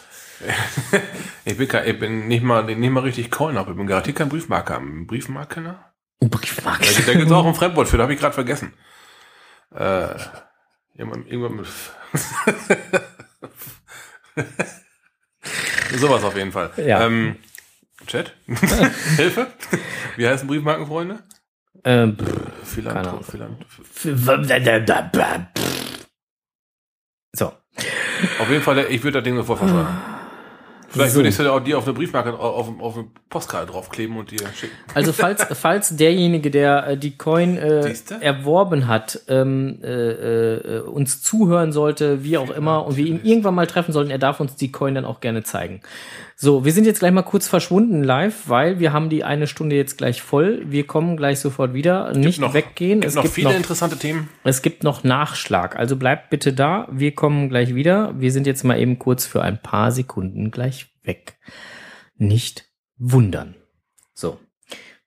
Ich bin, kein, ich bin nicht mal, nicht mal richtig Coin ab. Ich bin garantiert kein Briefmarker. Ein Briefmarkener? Briefmarke. Da, da gibt es auch ein Fremdwort für, da habe ich gerade vergessen. Äh, irgendwann, irgendwann mit. Sowas auf jeden Fall. Ja. Ähm, Chat? Hilfe? Wie heißen Briefmarkenfreunde? Ähm, Ahnung. Philanthrop, Philant so. auf jeden Fall, ich würde das Ding sofort verschreiben. Vielleicht So. würde ich es ja auch dir auf eine Briefmarke, auf, auf, eine Postkarte draufkleben und dir schicken. Also falls, falls derjenige, der äh, die Coin äh, erworben hat, ähm, äh, äh, uns zuhören sollte, wie auch immer, und wir ihn irgendwann mal treffen sollten, er darf uns die Coin dann auch gerne zeigen. So, wir sind jetzt gleich mal kurz verschwunden live, weil wir haben die eine Stunde jetzt gleich voll. Wir kommen gleich sofort wieder. Nicht noch- weggehen. Gibt Es noch gibt viele noch, interessante Themen. es gibt noch Nachschlag. Also bleibt bitte da. Wir kommen gleich wieder. Wir sind jetzt mal eben kurz für ein paar Sekunden gleich weg. Nicht wundern. So.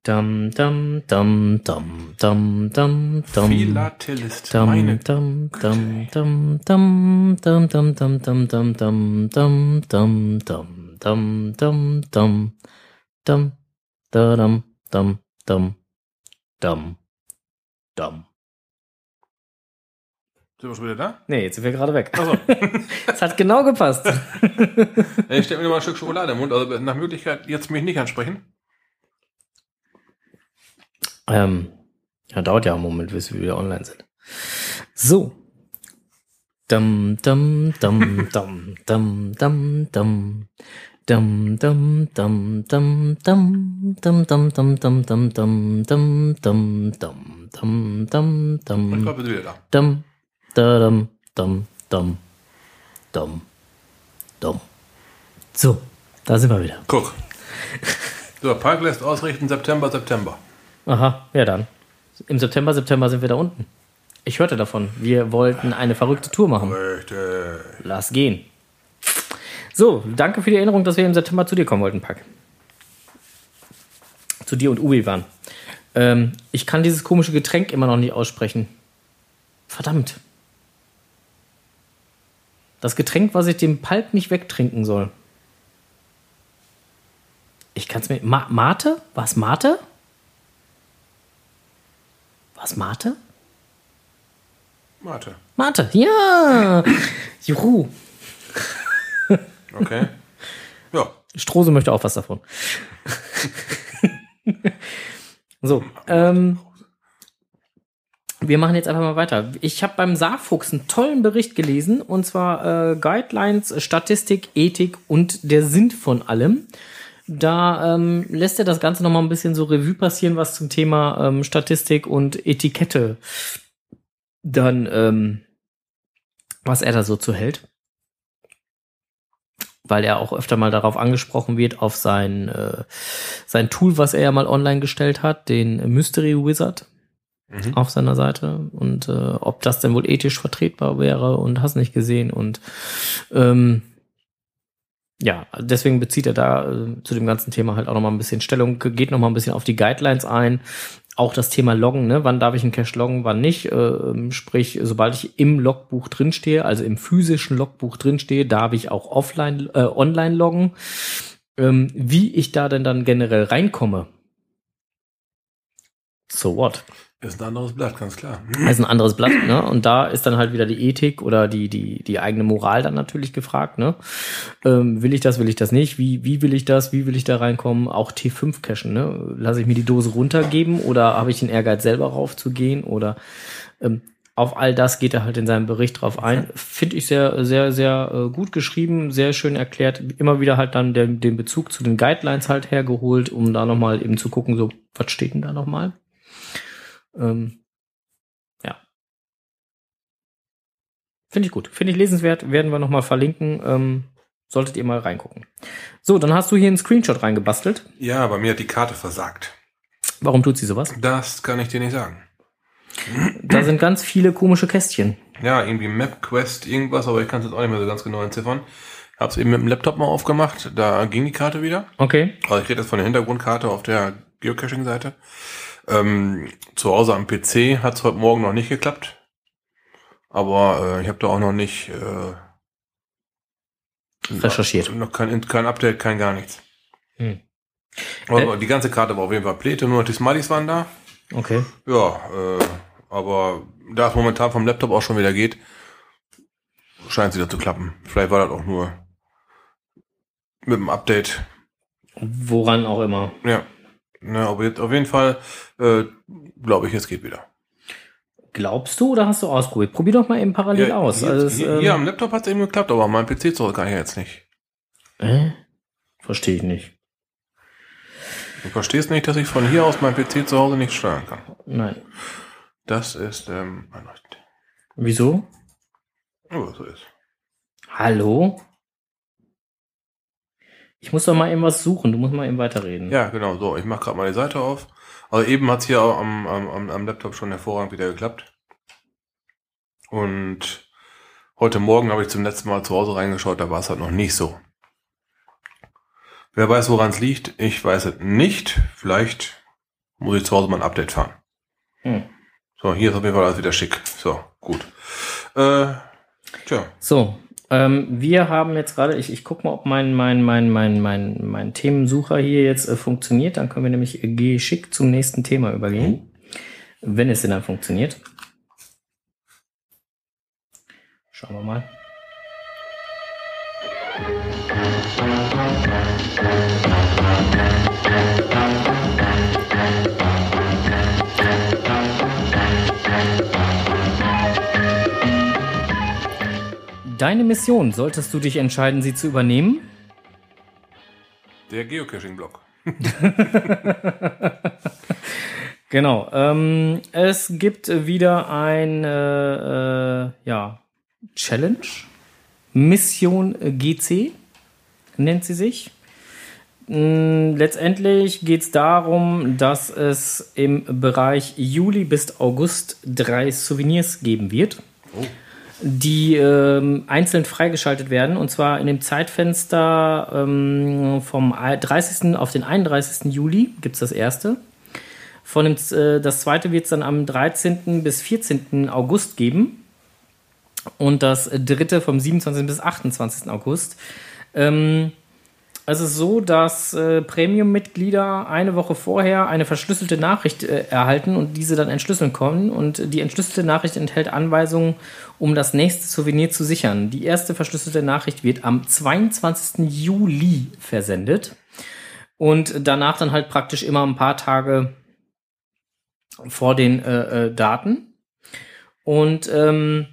Dum, dum, dum, dum, dum, dum, dum. Philatelist. Dum, Meine. dum, dum, dum, dum, dum, dum, dum, dum, dum, dum, dum, dum, dum, dum, dum, dum, dum, da, dum, dum, dum, dum, dum. Sind wir schon wieder da? Nee, jetzt sind wir gerade weg. Achso. Es hat genau gepasst. ich stelle mir mal ein Stück Schokolade im Mund. Also nach Möglichkeit jetzt mich nicht ansprechen. ähm, ja, dauert ja einen Moment, bis wir wieder online sind. So. Dum, dum, dum, dum, dum, dum, dum. Dum, dum, dum, dum, dum, dum, dum, dum, dum, dum, dum, dum, dum, dum, dum, dum, Und dum, ich glaube, wir sind wieder da. dum, da, dum, dum, dum, dum, dum. So, da sind wir wieder. Guck. So, Park lässt ausrichten September, September. Aha, ja dann. Im September, September sind wir da unten. Ich hörte davon. Wir wollten eine verrückte Tour machen. Richtig. Lass gehen. So, danke für die Erinnerung, dass wir im September zu dir kommen wollten, Pack. Zu dir und Uwe waren. Ähm, ich kann dieses komische Getränk immer noch nicht aussprechen. Verdammt. Das Getränk, was ich dem Palp nicht wegtrinken soll. Ich kann es mir. Ma Mate? Was Mate? Was Mate? Mate. Mate, ja! Juhu! Okay. ja. Strose möchte auch was davon. so, ähm, Wir machen jetzt einfach mal weiter. Ich habe beim Saarfuchs einen tollen Bericht gelesen, und zwar äh, Guidelines, Statistik, Ethik und der Sinn von allem. Da ähm, lässt er das Ganze nochmal ein bisschen so Revue passieren, was zum Thema ähm, Statistik und Etikette dann, ähm, was er da so zu hält. Weil er auch öfter mal darauf angesprochen wird, auf sein, äh, sein Tool, was er ja mal online gestellt hat, den Mystery Wizard Mhm. auf seiner Seite und äh, ob das denn wohl ethisch vertretbar wäre und hast nicht gesehen und ähm, ja, deswegen bezieht er da äh, zu dem ganzen Thema halt auch nochmal ein bisschen Stellung, geht nochmal ein bisschen auf die Guidelines ein. Auch das Thema Loggen, ne? wann darf ich einen Cache loggen, wann nicht. Äh, sprich, sobald ich im Logbuch drinstehe, also im physischen Logbuch drinstehe, darf ich auch offline, äh, online loggen. Ähm, wie ich da denn dann generell reinkomme. So what? Ist ein anderes Blatt, ganz klar. Ist ein anderes Blatt, ne? Und da ist dann halt wieder die Ethik oder die, die, die eigene Moral dann natürlich gefragt, ne? Ähm, will ich das, will ich das nicht? Wie, wie will ich das? Wie will ich da reinkommen? Auch T5 cashen, ne? Lasse ich mir die Dose runtergeben oder habe ich den Ehrgeiz selber raufzugehen? Oder ähm, auf all das geht er halt in seinem Bericht drauf ein. Finde ich sehr, sehr, sehr äh, gut geschrieben, sehr schön erklärt. Immer wieder halt dann den, den Bezug zu den Guidelines halt hergeholt, um da nochmal eben zu gucken, so, was steht denn da nochmal? Ähm, ja. Finde ich gut. Finde ich lesenswert. Werden wir nochmal verlinken. Ähm, solltet ihr mal reingucken. So, dann hast du hier einen Screenshot reingebastelt. Ja, bei mir hat die Karte versagt. Warum tut sie sowas? Das kann ich dir nicht sagen. Da sind ganz viele komische Kästchen. Ja, irgendwie MapQuest, irgendwas, aber ich kann es jetzt auch nicht mehr so ganz genau entziffern. Hab's eben mit dem Laptop mal aufgemacht, da ging die Karte wieder. Okay. Also ich rede jetzt von der Hintergrundkarte auf der Geocaching-Seite. Ähm, zu Hause am PC hat's heute Morgen noch nicht geklappt. Aber äh, ich habe da auch noch nicht äh, Recherchiert. Noch kein, kein Update, kein gar nichts. Hm. Aber die ganze Karte war auf jeden Fall Plete, nur noch die Smileys waren da. Okay. Ja, äh, aber da es momentan vom Laptop auch schon wieder geht, scheint es wieder zu klappen. Vielleicht war das auch nur mit dem Update. Woran auch immer. Ja. Ne, aber jetzt auf jeden Fall äh, glaube ich, es geht wieder. Glaubst du oder hast du ausprobiert? Probier doch mal eben parallel Ja, aus. Hier, Also hier, hier am ähm, Laptop hat es eben geklappt, aber mein PC zurück kann ich jetzt nicht. äh? Verstehe ich nicht. Du verstehst nicht, dass ich von hier aus mein PC zu Hause nicht steuern kann. Nein. Das ist ähm. Wieso? Oh, so ist. Hallo? Ich muss doch mal eben was suchen. Du musst mal eben weiterreden. Ja, genau, so. Ich mache gerade mal die Seite auf. Also eben hat's hier am, am, am, Laptop schon hervorragend wieder geklappt. Und heute Morgen habe ich zum letzten Mal zu Hause reingeschaut, da war es halt noch nicht so. Wer weiß, woran es liegt? Ich weiß es nicht. Vielleicht muss ich zu Hause mal ein Update fahren. Hm. So, hier ist auf jeden Fall alles wieder schick. So, gut. Äh, tja. So, ähm, wir haben jetzt gerade, ich, ich gucke mal, ob mein, mein, mein, mein, mein, mein Themensucher hier jetzt äh, funktioniert. Dann können wir nämlich äh, geschickt zum nächsten Thema übergehen. Wenn es denn dann funktioniert. Schauen wir mal. Deine Mission, solltest du dich entscheiden, sie zu übernehmen? Der Geocaching-Blog. Genau. Ähm, es gibt wieder eine äh, ja, Challenge. Mission GC nennt sie sich. Mm, Letztendlich geht es darum, dass es im Bereich Juli bis August drei Souvenirs geben wird, die ähm, einzeln freigeschaltet werden. Und zwar in dem Zeitfenster ähm, vom 30. auf den 31. Juli gibt es das erste. Von dem, äh, das zweite wird es dann am 13. bis 14. August geben. Und das dritte vom 27. bis 28. August. Ähm, es ist so, dass äh, Premium-Mitglieder eine Woche vorher eine verschlüsselte Nachricht äh, erhalten und diese dann entschlüsseln können. Und die entschlüsselte Nachricht enthält Anweisungen, um das nächste Souvenir zu sichern. Die erste verschlüsselte Nachricht wird am 22. Juli versendet. Und danach dann halt praktisch immer ein paar Tage vor den äh, äh, Daten. Und ähm,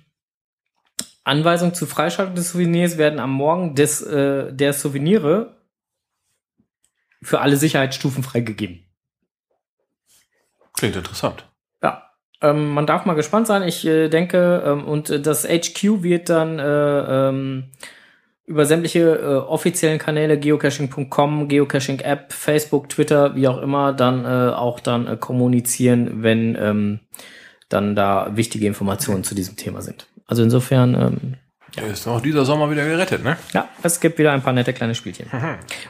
Anweisungen zur Freischaltung des Souvenirs werden am Morgen des, äh, der Souveniere für alle Sicherheitsstufen freigegeben. Klingt interessant. Ja, ähm, man darf mal gespannt sein. Ich äh, denke, ähm, und äh, das HQ wird dann äh, ähm, über sämtliche äh, offiziellen Kanäle, geocaching.com, Geocaching-App, Facebook, Twitter, wie auch immer, dann äh, auch dann äh, kommunizieren, wenn ähm, dann da wichtige Informationen zu diesem Thema sind. Also insofern, ähm, Ist auch dieser Sommer wieder gerettet, ne? ja, es gibt wieder ein paar nette kleine Spielchen.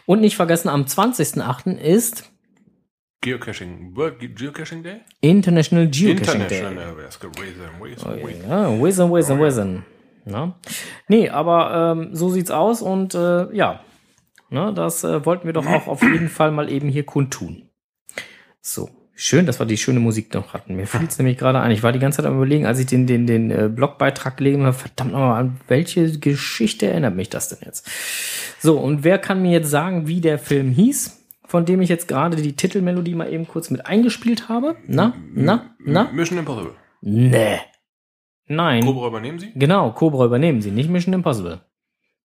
Und nicht vergessen, am 20.08. ist Geocaching. World Ge- Geocaching Day? International Geocaching International. Day. Gewesen, gewesen. Ja, Wissen, Wissen. Na? Nee, aber ähm, so sieht's aus und äh, ja, ne, das äh, wollten wir doch auch auf jeden Fall mal eben hier kundtun. So, schön, dass wir die schöne Musik noch hatten. Mir fiel es nämlich gerade ein. Ich war die ganze Zeit am überlegen, als ich den, den, den äh, Blogbeitrag gelesen habe, verdammt nochmal, an welche Geschichte erinnert mich das denn jetzt? So, und wer kann mir jetzt sagen, wie der Film hieß, von dem ich jetzt gerade die Titelmelodie mal eben kurz mit eingespielt habe? Na, na, na? Mission Impossible. Nee. Nein. Cobra übernehmen Sie? Genau, Cobra übernehmen sie, nicht Mission Impossible.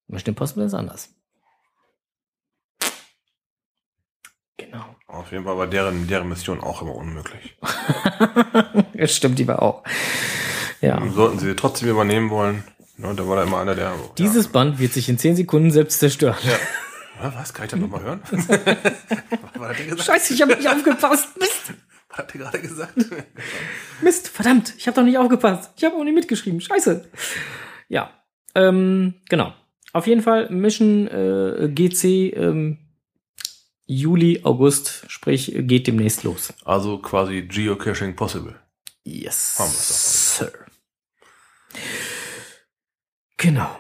Mission Impossible ist anders. Genau. Auf jeden Fall war deren, deren Mission auch immer unmöglich. Das stimmt, die war auch. Ja. Sollten sie trotzdem übernehmen wollen, ne, da war da immer einer, der. Dieses Band wird sich in 10 Sekunden selbst zerstören. Ja. ja. Was? Kann ich das nochmal hören? Was hat der gesagt? Scheiße, ich habe nicht aufgepasst. Mist, Was hat der gerade gesagt? Mist, verdammt, ich habe doch nicht aufgepasst. Ich habe auch nicht mitgeschrieben. Scheiße. Ja, ähm, genau. Auf jeden Fall Mission äh, GC ähm, Juli, August, sprich geht demnächst los. Also quasi Geocaching Possible. Yes, Haben Sir. Genau.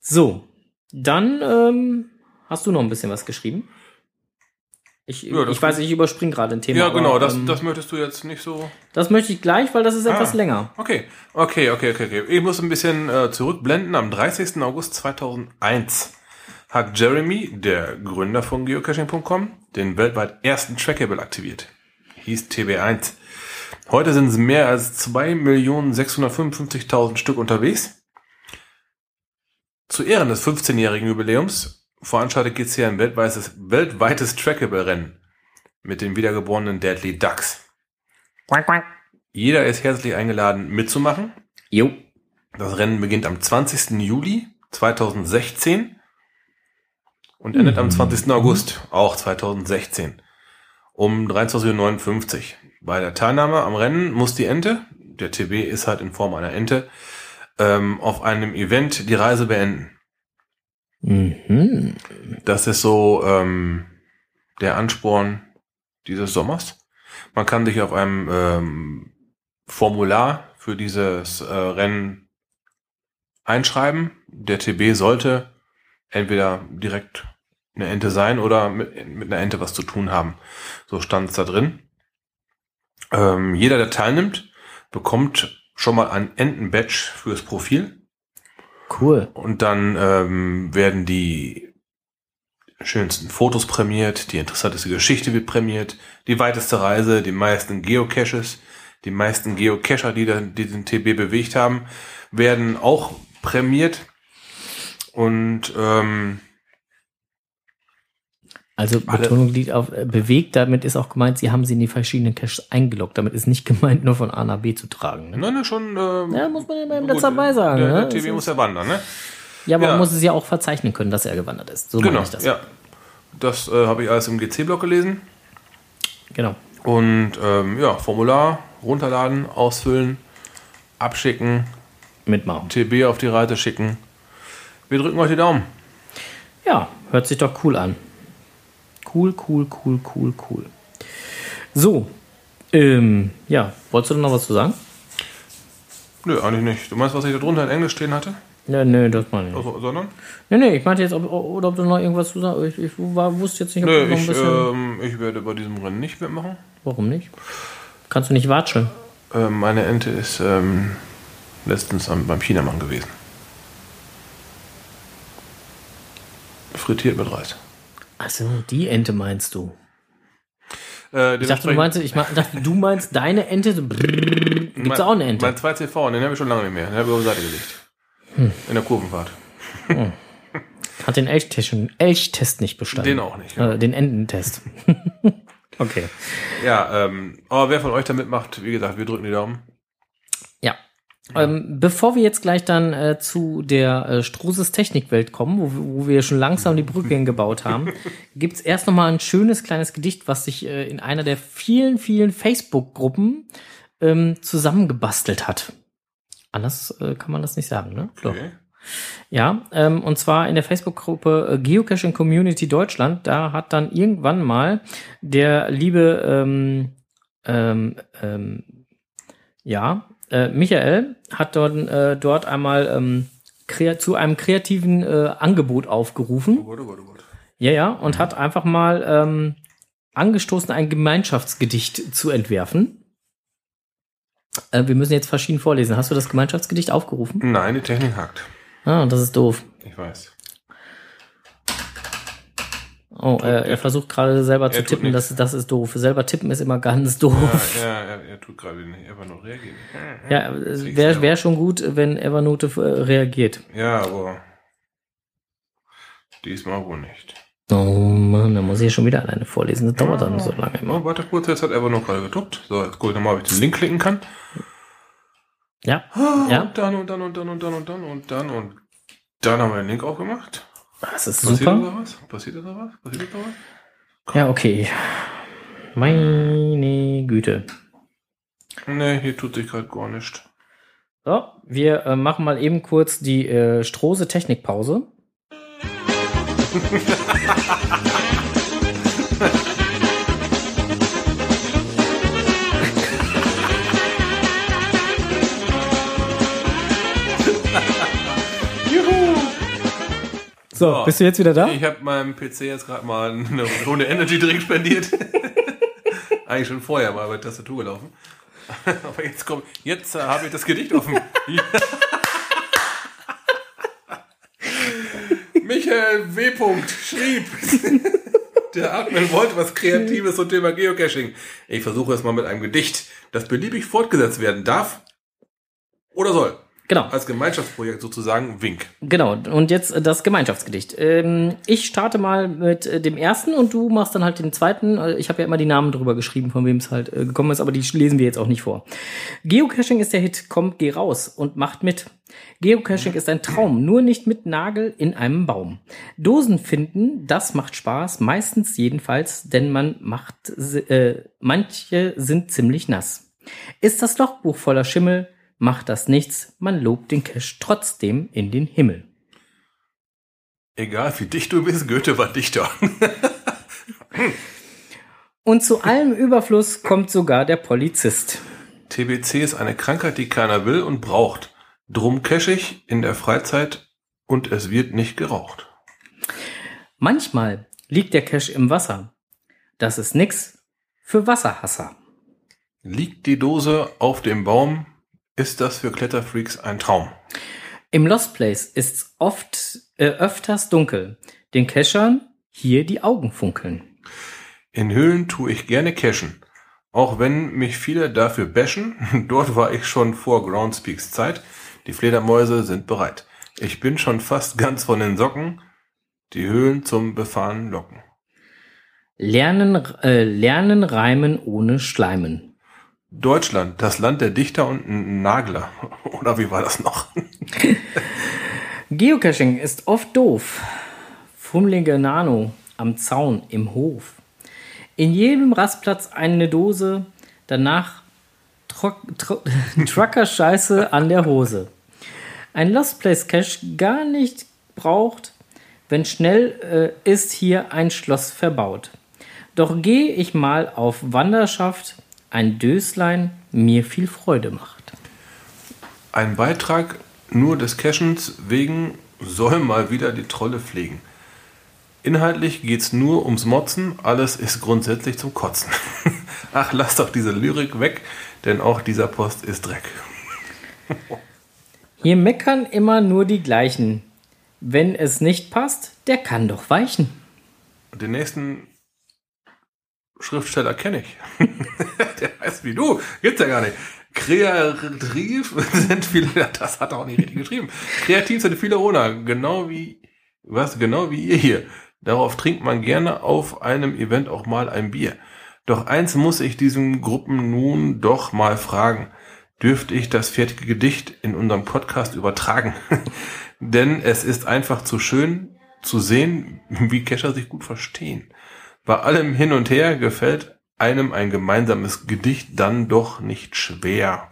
So, dann ähm, hast du noch ein bisschen was geschrieben. Ich, Ja, ich weiß, ich überspringe gerade ein Thema. Ja, aber, genau, das, ähm, das möchtest du jetzt nicht so. das möchte ich gleich, weil das ist etwas Ah. länger. Okay, okay, okay, okay, okay. Ich muss ein bisschen äh, zurückblenden. Am 30. August 2001 hat Jeremy, der Gründer von geocaching.com, den weltweit ersten Trackable aktiviert. Hieß TB1. Heute sind es mehr als 2.655.000 Stück unterwegs. Zu Ehren des 15-jährigen Jubiläums veranstaltet GC ein weltweites, weltweites Trackable-Rennen mit den wiedergeborenen Deadly Ducks. Jeder ist herzlich eingeladen mitzumachen. Jo. Das Rennen beginnt am 20. Juli 2016 und endet am 20. August, auch 2016, um 23.59 Uhr. Bei der Teilnahme am Rennen muss die Ente, der TB ist halt in Form einer Ente, ähm, auf einem Event die Reise beenden. Mhm. Das ist so ähm, der Ansporn dieses Sommers. Man kann sich auf einem ähm, Formular für dieses äh, Rennen einschreiben. Der TB sollte entweder direkt eine Ente sein oder mit, mit einer Ente was zu tun haben. So stand es da drin. Ähm, jeder, der teilnimmt, bekommt schon mal ein Enten-Badge fürs Profil. Cool. Und dann ähm, werden die schönsten Fotos prämiert, die interessanteste Geschichte wird prämiert, die weiteste Reise, die meisten Geocaches, die meisten Geocacher, die dann diesen TB bewegt haben, werden auch prämiert. Und ähm, Also Betonung liegt auf äh, bewegt, damit ist auch gemeint, sie haben sie in die verschiedenen Caches eingeloggt. Damit ist nicht gemeint, nur von A nach B zu tragen. Ne? nein, nein, schon. Ähm, Ja, muss man ja Netz dabei sagen. Der, ne? der ist- muss ja wandern, ne? ja, aber ja. man muss es ja auch verzeichnen können, dass er gewandert ist. So Genau, ich das. ja. Das äh, habe ich alles im GC-Blog gelesen. Genau. Und ähm, ja, Formular runterladen, ausfüllen, abschicken, Mitmachen. TB auf die Reise schicken. Wir drücken euch die Daumen. Ja, hört sich doch cool an. Cool, cool, cool, cool, cool. So, ähm, ja, wolltest du noch was zu sagen? Nö, eigentlich nicht. Du meinst, was ich da drunter in Englisch stehen hatte? Nö, nö, das meine ich nicht. Also, sondern? Nee, nee, ich meinte jetzt, ob, oder ob du noch irgendwas zu sagen Ich, ich war, wusste jetzt nicht, ob Nö, du noch ein ich, bisschen. ähm, ich werde bei diesem Rennen nicht mitmachen. Warum nicht? Kannst du nicht watscheln? Ähm, meine Ente ist ähm, letztens am, beim Chinamann gewesen. Frittiert mit Reis. Achso, die Ente meinst du. Äh, Ich dachte, du meinst, ich dachte, du meinst deine Ente. Gibt's auch eine Ente? Mein 2CV, den habe ich schon lange nicht mehr. Den habe ich auf die Seite gelegt. Hm. In der Kurvenfahrt. Hat den Elchtest, Elchtest nicht bestanden. Den auch nicht. Äh, den Ententest. okay. Ja, ähm, aber wer von euch da mitmacht, wie gesagt, wir drücken die Daumen. Ähm, bevor wir jetzt gleich dann äh, zu der äh, Struses Technikwelt kommen, wo, wo wir schon langsam die Brücke hingebaut haben, gibt's erst noch mal ein schönes kleines Gedicht, was sich äh, in einer der vielen, vielen Facebook-Gruppen ähm, zusammengebastelt hat. Anders äh, kann man das nicht sagen, ne? Doch. Okay. Ja, ähm, und zwar in der Facebook-Gruppe äh, Geocaching Community Deutschland. Da hat dann irgendwann mal der liebe, ähm, ähm, ähm, ja, äh, Michael hat dort, äh, dort einmal ähm, zu einem kreativen äh, Angebot aufgerufen. Oh Gott, oh Gott, oh Gott. Ja, ja, und hat einfach mal ähm, angestoßen, ein Gemeinschaftsgedicht zu entwerfen. Äh, wir müssen jetzt verschieden vorlesen. Hast du das Gemeinschaftsgedicht aufgerufen? Nein, die Technik hakt. Ah, das ist doof. Ich weiß. Oh, er, er versucht gerade selber zu tippen, das, das ist doof. Selber tippen ist immer ganz doof. Ja, ja er, er tut gerade nicht nur reagieren. Ja, es wäre wär schon gut, wenn Evernote äh, reagiert. Ja, aber diesmal wohl nicht. Oh Mann, da muss ich schon wieder alleine vorlesen. Das dauert dann so lange immer. Oh, warte kurz, jetzt hat Evernote gerade getuppt. So, jetzt gucke ich nochmal, ob ich den Link klicken kann. Ja, Ah, Ja. Und dann und dann und dann und dann und dann und dann und dann haben wir den Link aufgemacht. Das ist Passiert super. da was? Passiert da was? Passiert da was? Ja, okay. Meine Güte. Nee, hier tut sich gerade gar nichts. So, wir äh, machen mal eben kurz die äh, Strose Technikpause. So, bist du jetzt wieder da? Ich habe meinem PC jetzt gerade mal eine Runde Energy Drink spendiert. Eigentlich schon vorher mal bei Tastatur gelaufen. Aber jetzt kommt, jetzt äh, habe ich das Gedicht offen. Michael W. schrieb, der Admin wollte was Kreatives zum Thema Geocaching. Ich versuche es mal mit einem Gedicht, das beliebig fortgesetzt werden darf oder soll. Genau. Als Gemeinschaftsprojekt sozusagen Wink. Genau, und jetzt äh, das Gemeinschaftsgedicht. Ähm, ich starte mal mit äh, dem ersten und du machst dann halt den zweiten. Äh, Ich habe ja immer die Namen drüber geschrieben, von wem es halt gekommen ist, aber die lesen wir jetzt auch nicht vor. Geocaching ist der Hit, kommt, geh raus und macht mit. Geocaching ist ein Traum, nur nicht mit Nagel in einem Baum. Dosen finden, das macht Spaß, meistens jedenfalls, denn man macht, äh, manche sind ziemlich nass. Ist das Logbuch voller Schimmel, macht das nichts, man lobt den Cache trotzdem in den Himmel. Egal wie dicht du bist, Goethe war Dichter. Und zu allem Überfluss kommt sogar der Polizist. TBC ist eine Krankheit, die keiner will und braucht. Drum cache ich in der Freizeit und es wird nicht geraucht. Manchmal liegt der Cache im Wasser. Das ist nix für Wasserhasser. Liegt die Dose auf dem Baum, ist das für Kletterfreaks ein Traum. Im Lost Place ist's oft äh, öfters dunkel. Den Cachern hier die Augen funkeln. In Höhlen tue ich gerne cachen. Auch wenn mich viele dafür bashen, dort war ich schon vor Groundspeaks Zeit. Die Fledermäuse sind bereit. Ich bin schon fast ganz von den Socken. Die Höhlen zum Befahren locken. Lernen, äh, lernen reimen ohne Schleimen. Deutschland, das Land der Dichter und Nagler. Oder wie war das noch? Geocaching ist oft doof. Fummelige Nano am Zaun im Hof. In jedem Rastplatz eine Dose, danach Tro Trucker-Scheiße an der Hose. Ein Lost Place Cache gar nicht braucht, wenn schnell äh, ist hier ein Schloss verbaut. Doch gehe ich mal auf Wanderschaft, ein Döslein mir viel Freude macht. Ein Beitrag nur des Cachens wegen soll mal wieder die Trolle pflegen. Inhaltlich geht's nur ums Motzen, alles ist grundsätzlich zum Kotzen. Ach, lass doch diese Lyrik weg, denn auch dieser Post ist Dreck. Hier meckern immer nur die gleichen. Wenn es nicht passt, der kann doch weichen. Den nächsten Schriftsteller kenne ich. Der heißt wie du. Gibt's ja gar nicht. Kreativ sind viele, das hat er auch nicht richtig geschrieben. Kreativ sind viele Owner, genau wie, was, genau wie ihr hier. Darauf trinkt man gerne auf einem Event auch mal ein Bier. Doch eins muss ich diesen Gruppen nun doch mal fragen. Dürfte ich das fertige Gedicht in unserem Podcast übertragen? Denn es ist einfach zu schön zu sehen, wie Kescher sich gut verstehen. Bei allem Hin und Her gefällt einem ein gemeinsames Gedicht dann doch nicht schwer.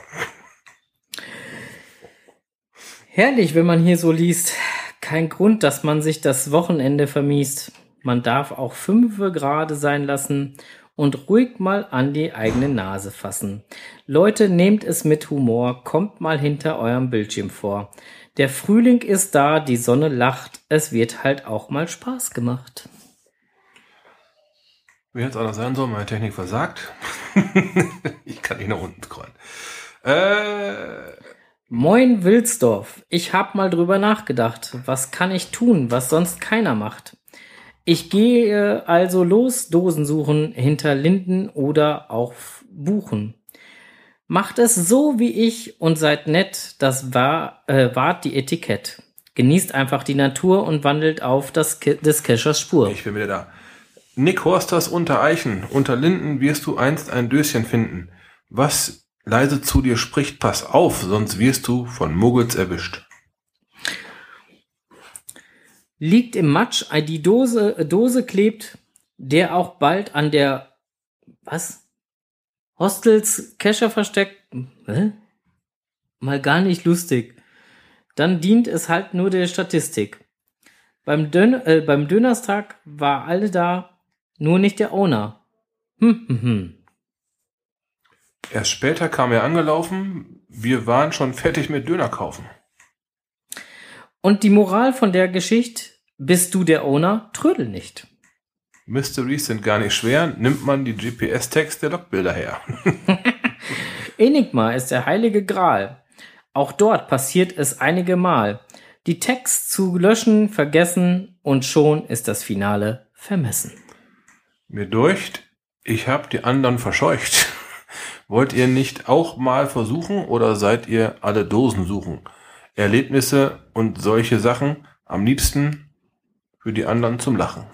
Herrlich, wenn man hier so liest. Kein Grund, dass man sich das Wochenende vermiest. Man darf auch fünfe gerade sein lassen und ruhig mal an die eigene Nase fassen. Leute, nehmt es mit Humor, kommt mal hinter eurem Bildschirm vor. Der Frühling ist da, die Sonne lacht, es wird halt auch mal Spaß gemacht. Wie jetzt anders sein soll, meine Technik versagt. ich kann nicht nach unten scrollen. Äh, Moin Wilsdorf, ich hab mal drüber nachgedacht. Was kann ich tun, was sonst keiner macht? Ich gehe also los, Dosen suchen, hinter Linden oder auch Buchen. Macht es so wie ich und seid nett, das war, äh, wart die Etikett. Genießt einfach die Natur und wandelt auf das Ke des Keschers Spur. ich bin wieder da. Nick Horsters unter Eichen. Unter Linden wirst du einst ein Döschen finden. Was leise zu dir spricht, pass auf, sonst wirst du von Muggels erwischt. Liegt im Matsch, die Dose, äh, Dose klebt, der auch bald an der, was? Hostels Kescher versteckt, Hä? mal gar nicht lustig. Dann dient es halt nur der Statistik. Beim, Dön äh, beim Dönerstag war alle da, nur nicht der Owner. Hm, hm, hm. Erst später kam er angelaufen. Wir waren schon fertig mit Döner kaufen. Und die Moral von der Geschichte, bist du der Owner, trödel nicht. Mysteries sind gar nicht schwer. Nimmt man die GPS-Tags der Logbilder her. Enigma ist der heilige Gral. Auch dort passiert es einige Mal. Die Tags zu löschen, vergessen und schon ist das Finale vermessen. Mir durcht, ich hab die anderen verscheucht. Wollt ihr nicht auch mal versuchen oder seid ihr alle Dosen suchen? Erlebnisse und solche Sachen am liebsten für die anderen zum Lachen.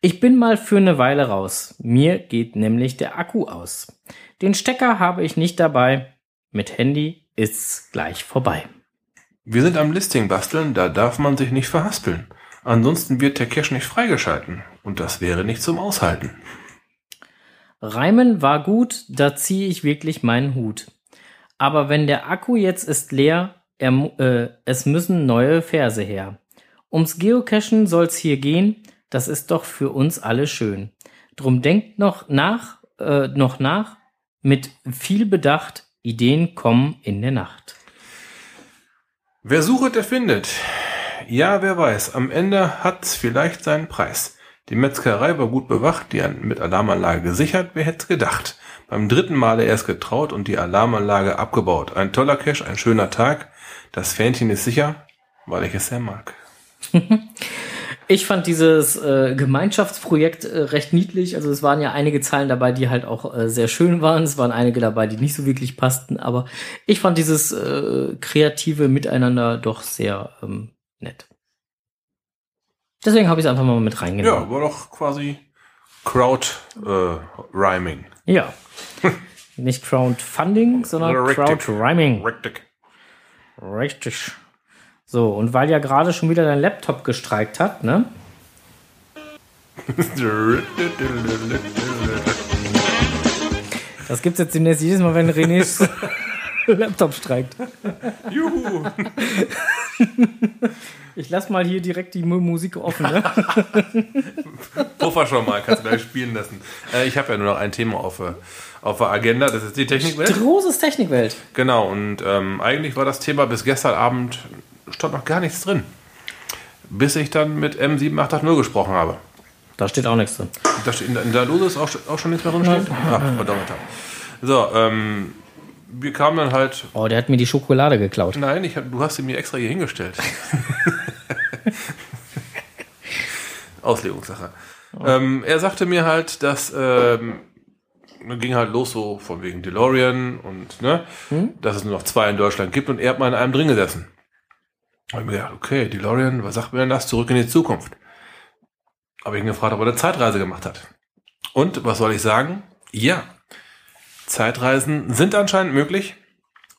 Ich bin mal für eine Weile raus. Mir geht nämlich der Akku aus. Den Stecker habe ich nicht dabei. Mit Handy ist's gleich vorbei. Wir sind am Listing basteln, da darf man sich nicht verhaspeln. Ansonsten wird der Cache nicht freigeschalten und das wäre nicht zum Aushalten. Reimen war gut, da ziehe ich wirklich meinen Hut. Aber wenn der Akku jetzt ist leer, er, äh, es müssen neue Verse her. Ums Geocachen soll's hier gehen, das ist doch für uns alle schön. Drum denkt noch nach, äh, noch nach, mit viel Bedacht, Ideen kommen in der Nacht. Wer sucht, der findet. Ja, wer weiß, am Ende hat's vielleicht seinen Preis. Die Metzgerei war gut bewacht, die mit Alarmanlage gesichert, wer hätt's gedacht. Beim dritten Male erst getraut und die Alarmanlage abgebaut. Ein toller Cache, ein schöner Tag. Das Fähnchen ist sicher, weil ich es sehr mag. Ich fand dieses äh, Gemeinschaftsprojekt äh, recht niedlich. Also es waren ja einige Zeilen dabei, die halt auch äh, sehr schön waren. Es waren einige dabei, die nicht so wirklich passten. Aber ich fand dieses äh, kreative Miteinander doch sehr ähm, nett. Deswegen habe ich es einfach mal mit Ja, reingenommen. war doch quasi Crowd-Rhyming. Ja. nicht Crowdfunding, sondern. Crowdrhyming. Richtig. Richtig. So, und weil ja gerade schon wieder dein Laptop gestreikt hat, ne? Das gibt's jetzt demnächst jedes Mal, wenn Renés Laptop streikt. Juhu. Ich lass mal hier direkt die Mu- Musik offen, ne? Puffer schon mal, kannst du gleich spielen lassen. Äh, ich habe ja nur noch ein Thema auf, auf der Agenda, das ist die Technikwelt. Großes Technikwelt. Genau, und ähm, eigentlich war das Thema bis gestern Abend, stand noch gar nichts drin. Bis ich dann mit M780 gesprochen habe. Da steht auch nichts drin. Da steht, in, der- in der Lose ist auch, auch schon nichts mehr drin steht? Ach, verdammt. So, ähm, wir kamen dann halt, Oh, der hat mir die Schokolade geklaut. nein, ich hab, du hast sie mir extra hier hingestellt. Auslegungssache. Ähm, er sagte mir halt, dass ähm, ging halt los so von wegen DeLorean und ne, dass es nur noch zwei in Deutschland gibt und er hat mal in einem drin gesessen. Und ich mir gedacht, okay, DeLorean, was sagt mir denn das? Zurück in die Zukunft. Habe ich ihn gefragt, ob er eine Zeitreise gemacht hat. Und was soll ich sagen? Ja, Zeitreisen sind anscheinend möglich.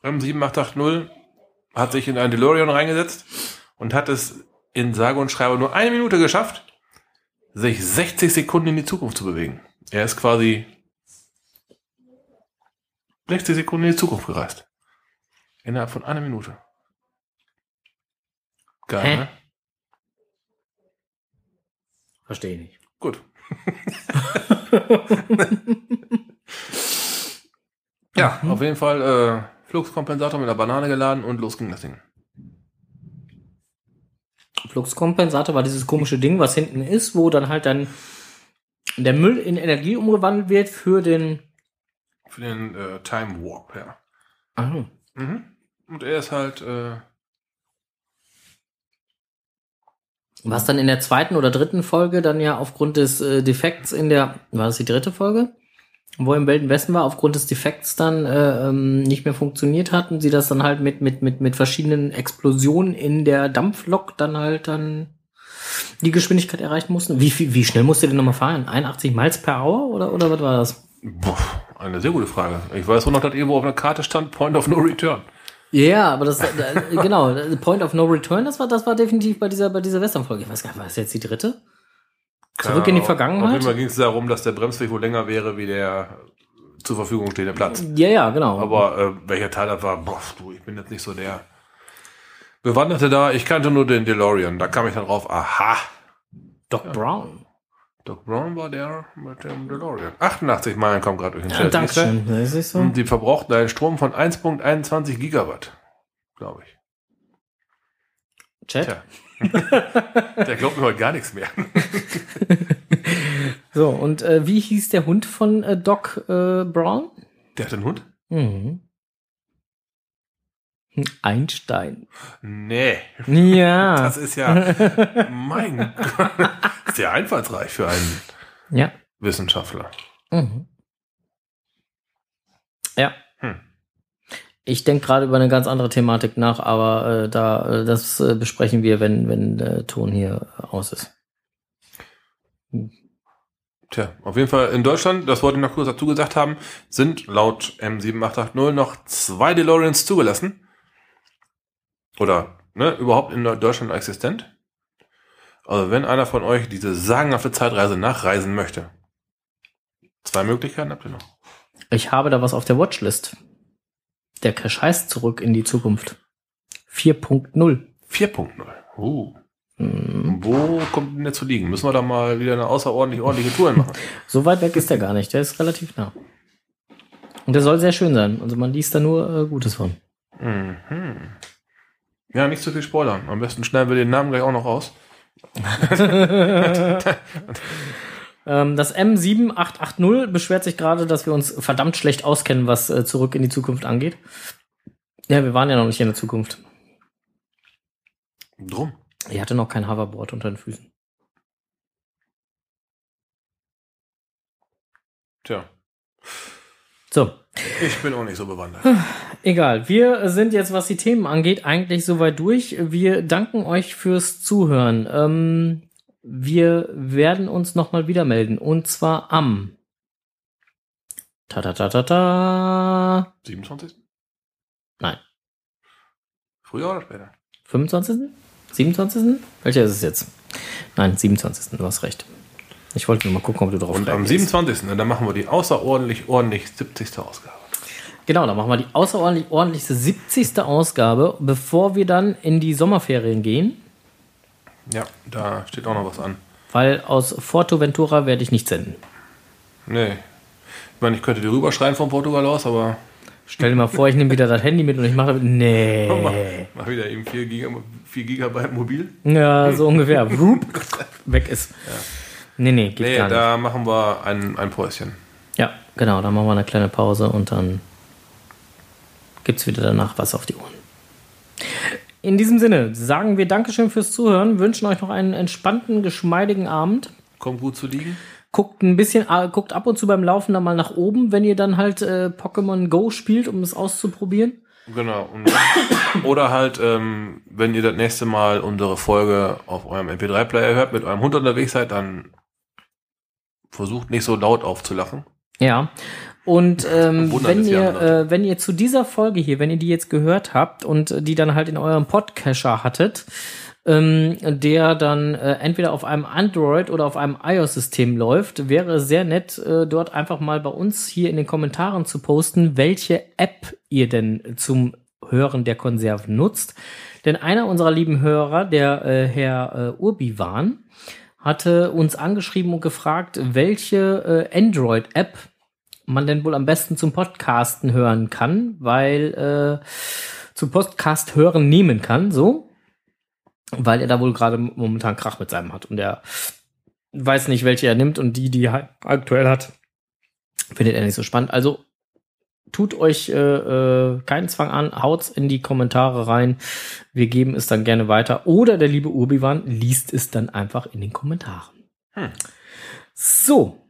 Ähm, 7880 hat sich in einen DeLorean reingesetzt und hat es in sage und schreibe nur eine Minute geschafft, sich 60 Sekunden in die Zukunft zu bewegen. Er ist quasi 60 Sekunden in die Zukunft gereist. Innerhalb von einer Minute. Geil, Hä? ne? Verstehe ich nicht. Gut. ja, auf jeden Fall äh, Fluxkompensator mit einer Banane geladen und los ging das Ding. Fluxkompensator war dieses komische Ding, was hinten ist, wo dann halt dann der Müll in Energie umgewandelt wird für den. Für den äh, Time Warp, ja. Ah, Mhm. Und er ist halt, äh, was dann in der zweiten oder dritten Folge dann ja aufgrund des äh, Defekts in der, war das die dritte Folge? Wo im Wilden Westen war, aufgrund des Defekts dann äh, ähm, nicht mehr funktioniert hat und sie das dann halt mit, mit, mit, mit verschiedenen Explosionen in der Dampflok dann halt dann die Geschwindigkeit erreichen mussten. Wie, viel, wie schnell musste der nochmal fahren? 81 Miles per Hour oder, oder was war das? boah, eine sehr gute Frage. Ich weiß nur noch, dass irgendwo auf einer Karte stand Point of No Return. Ja, aber das, genau, Point of No Return, das war, das war definitiv bei dieser, bei dieser Western-Folge. Ich weiß gar nicht, war das jetzt die dritte? Zurück in die Auf Vergangenheit? jeden Fall ging es darum, dass der Bremsweg wohl länger wäre wie der zur Verfügung stehende Platz. Ja, ja, genau. Aber äh, welcher Teil das war, boah, du, ich bin jetzt nicht so der Bewanderte da. Ich kannte nur den DeLorean. Da kam ich dann drauf, aha, Doc Brown. Doc Brown war der mit dem DeLorean. 88 Meilen kommt gerade durch den Ja, Chat. Dankeschön. Das ist so. Und die verbrauchten einen Strom von 1.21 Gigawatt, glaube ich. Chat. Tja. Der glaubt mir heute gar nichts mehr. So, und äh, wie hieß der Hund von äh, Doc äh, Brown? Der hat einen Hund? Mhm. Hm, Einstein. Nee. Ja. Das ist ja, mein Gott, sehr einfallsreich für einen ja. Wissenschaftler. Mhm. Ja. Ich denke gerade über eine ganz andere Thematik nach, aber äh, da äh, das äh, besprechen wir, wenn wenn der Ton hier aus ist. Tja, auf jeden Fall in Deutschland, das wollte ich noch kurz dazu gesagt haben, sind laut M7880 noch zwei DeLoreans zugelassen. Oder ne, überhaupt in Deutschland existent. Also wenn einer von euch diese sagenhafte Zeitreise nachreisen möchte, zwei Möglichkeiten habt ihr noch. Ich habe da was auf der Watchlist. Der Cache heißt zurück in die Zukunft. 4.0. 4.0. Uh. Hm. Wo kommt denn der zu liegen? Müssen wir da mal wieder eine außerordentlich ordentliche Tour machen? So weit weg ist der gar nicht. Der ist relativ nah. Und der soll sehr schön sein. Also man liest da nur äh, Gutes von. Mhm. Ja, nicht zu viel spoilern. Am besten schneiden wir den Namen gleich auch noch raus. Ähm, das M7880 beschwert sich gerade, dass wir uns verdammt schlecht auskennen, was äh, zurück in die Zukunft angeht. Ja, wir waren ja noch nicht in der Zukunft. Drum. Ich hatte noch kein Hoverboard unter den Füßen. Tja, So, ich bin auch nicht so bewandert. egal. Wir sind jetzt, was die Themen angeht, eigentlich soweit durch. Wir danken euch fürs Zuhören. Ähm, wir werden uns nochmal wieder melden. Und zwar am ta ta ta ta ta 27. Nein. Früher oder später? 25. 27. Welcher ist es jetzt? Nein, 27. Du hast recht. Ich wollte nur mal gucken, ob du drauf Und am reagierst. 27. ne, dann machen wir die außerordentlich ordentlich 70. Ausgabe. Genau, dann machen wir die außerordentlich ordentlichste 70. Ausgabe, bevor wir dann in die Sommerferien gehen. Ja, da steht auch noch was an. Weil aus Forteventura werde ich nicht senden. Nee. Ich meine, ich könnte dir rüberschreien von Portugal aus, aber Stell dir mal vor, ich nehme wieder das Handy mit und ich mache. Nee. mach wieder eben 4, Giga, 4 Gigabyte mobil. Ja, so ungefähr. Weg ist. Nee, nee, geht Nee, gar nicht. da machen wir ein, ein Päuschen. Ja, genau, dann machen wir eine kleine Pause und dann gibt's wieder danach was auf die Ohren. In diesem Sinne sagen wir Dankeschön fürs Zuhören, wünschen euch noch einen entspannten, geschmeidigen Abend. kommt gut zu liegen. Guckt ein bisschen, äh, guckt ab und zu beim Laufen dann mal nach oben, wenn ihr dann halt äh, Pokémon Go spielt, um es auszuprobieren. Genau. Oder halt, ähm, wenn ihr das nächste Mal unsere Folge auf eurem MP3-Player hört, mit eurem Hund unterwegs seid, dann versucht nicht so laut aufzulachen. Ja. Und ähm, wenn ihr, äh, wenn ihr zu dieser Folge hier, wenn ihr die jetzt gehört habt und die dann halt in eurem Podcatcher hattet, ähm, der dann äh, entweder auf einem Android oder auf einem iOS-System läuft, wäre es sehr nett, äh, dort einfach mal bei uns hier in den Kommentaren zu posten, welche App ihr denn zum Hören der Konserven nutzt. Denn einer unserer lieben Hörer, der äh, Herr äh, Urbiwan, hatte uns angeschrieben und gefragt, welche äh, Android-App man denn wohl am besten zum Podcasten hören kann, weil äh, zum Podcast hören nehmen kann, so, weil er da wohl gerade momentan Krach mit seinem hat und er weiß nicht, welche er nimmt und die, die er aktuell hat, findet er nicht so spannend. Also tut euch äh, äh, keinen Zwang an, haut's in die Kommentare rein. Wir geben es dann gerne weiter. Oder der liebe Urbiwan liest es dann einfach in den Kommentaren. Hm. So,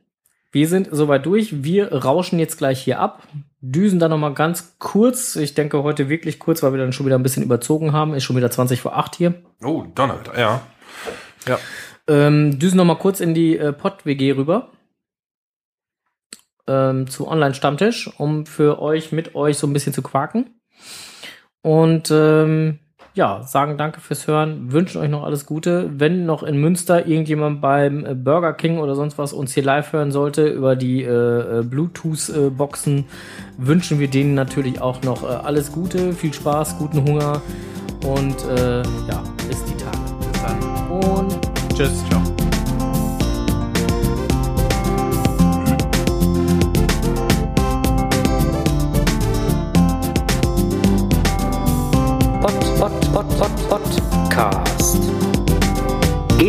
wir sind soweit durch. Wir rauschen jetzt gleich hier ab. Düsen dann noch mal ganz kurz. Ich denke heute wirklich kurz, weil wir dann schon wieder ein bisschen überzogen haben. Ist schon wieder 20 vor 8 hier. Oh, Donnerwetter, ja. Ja. Ähm, düsen noch mal kurz in die äh, Pod-WG rüber. Ähm, zu Online-Stammtisch, um für euch, mit euch so ein bisschen zu quaken. Und ähm, ja, sagen danke fürs Hören, wünschen euch noch alles Gute. Wenn noch in Münster irgendjemand beim äh, Burger King oder sonst was uns hier live hören sollte über die äh, äh, Bluetooth-Boxen, wünschen wir denen natürlich auch noch äh, alles Gute, viel Spaß, guten Hunger und äh, ja, bis die Tage. Bis dann. Und tschüss, ciao.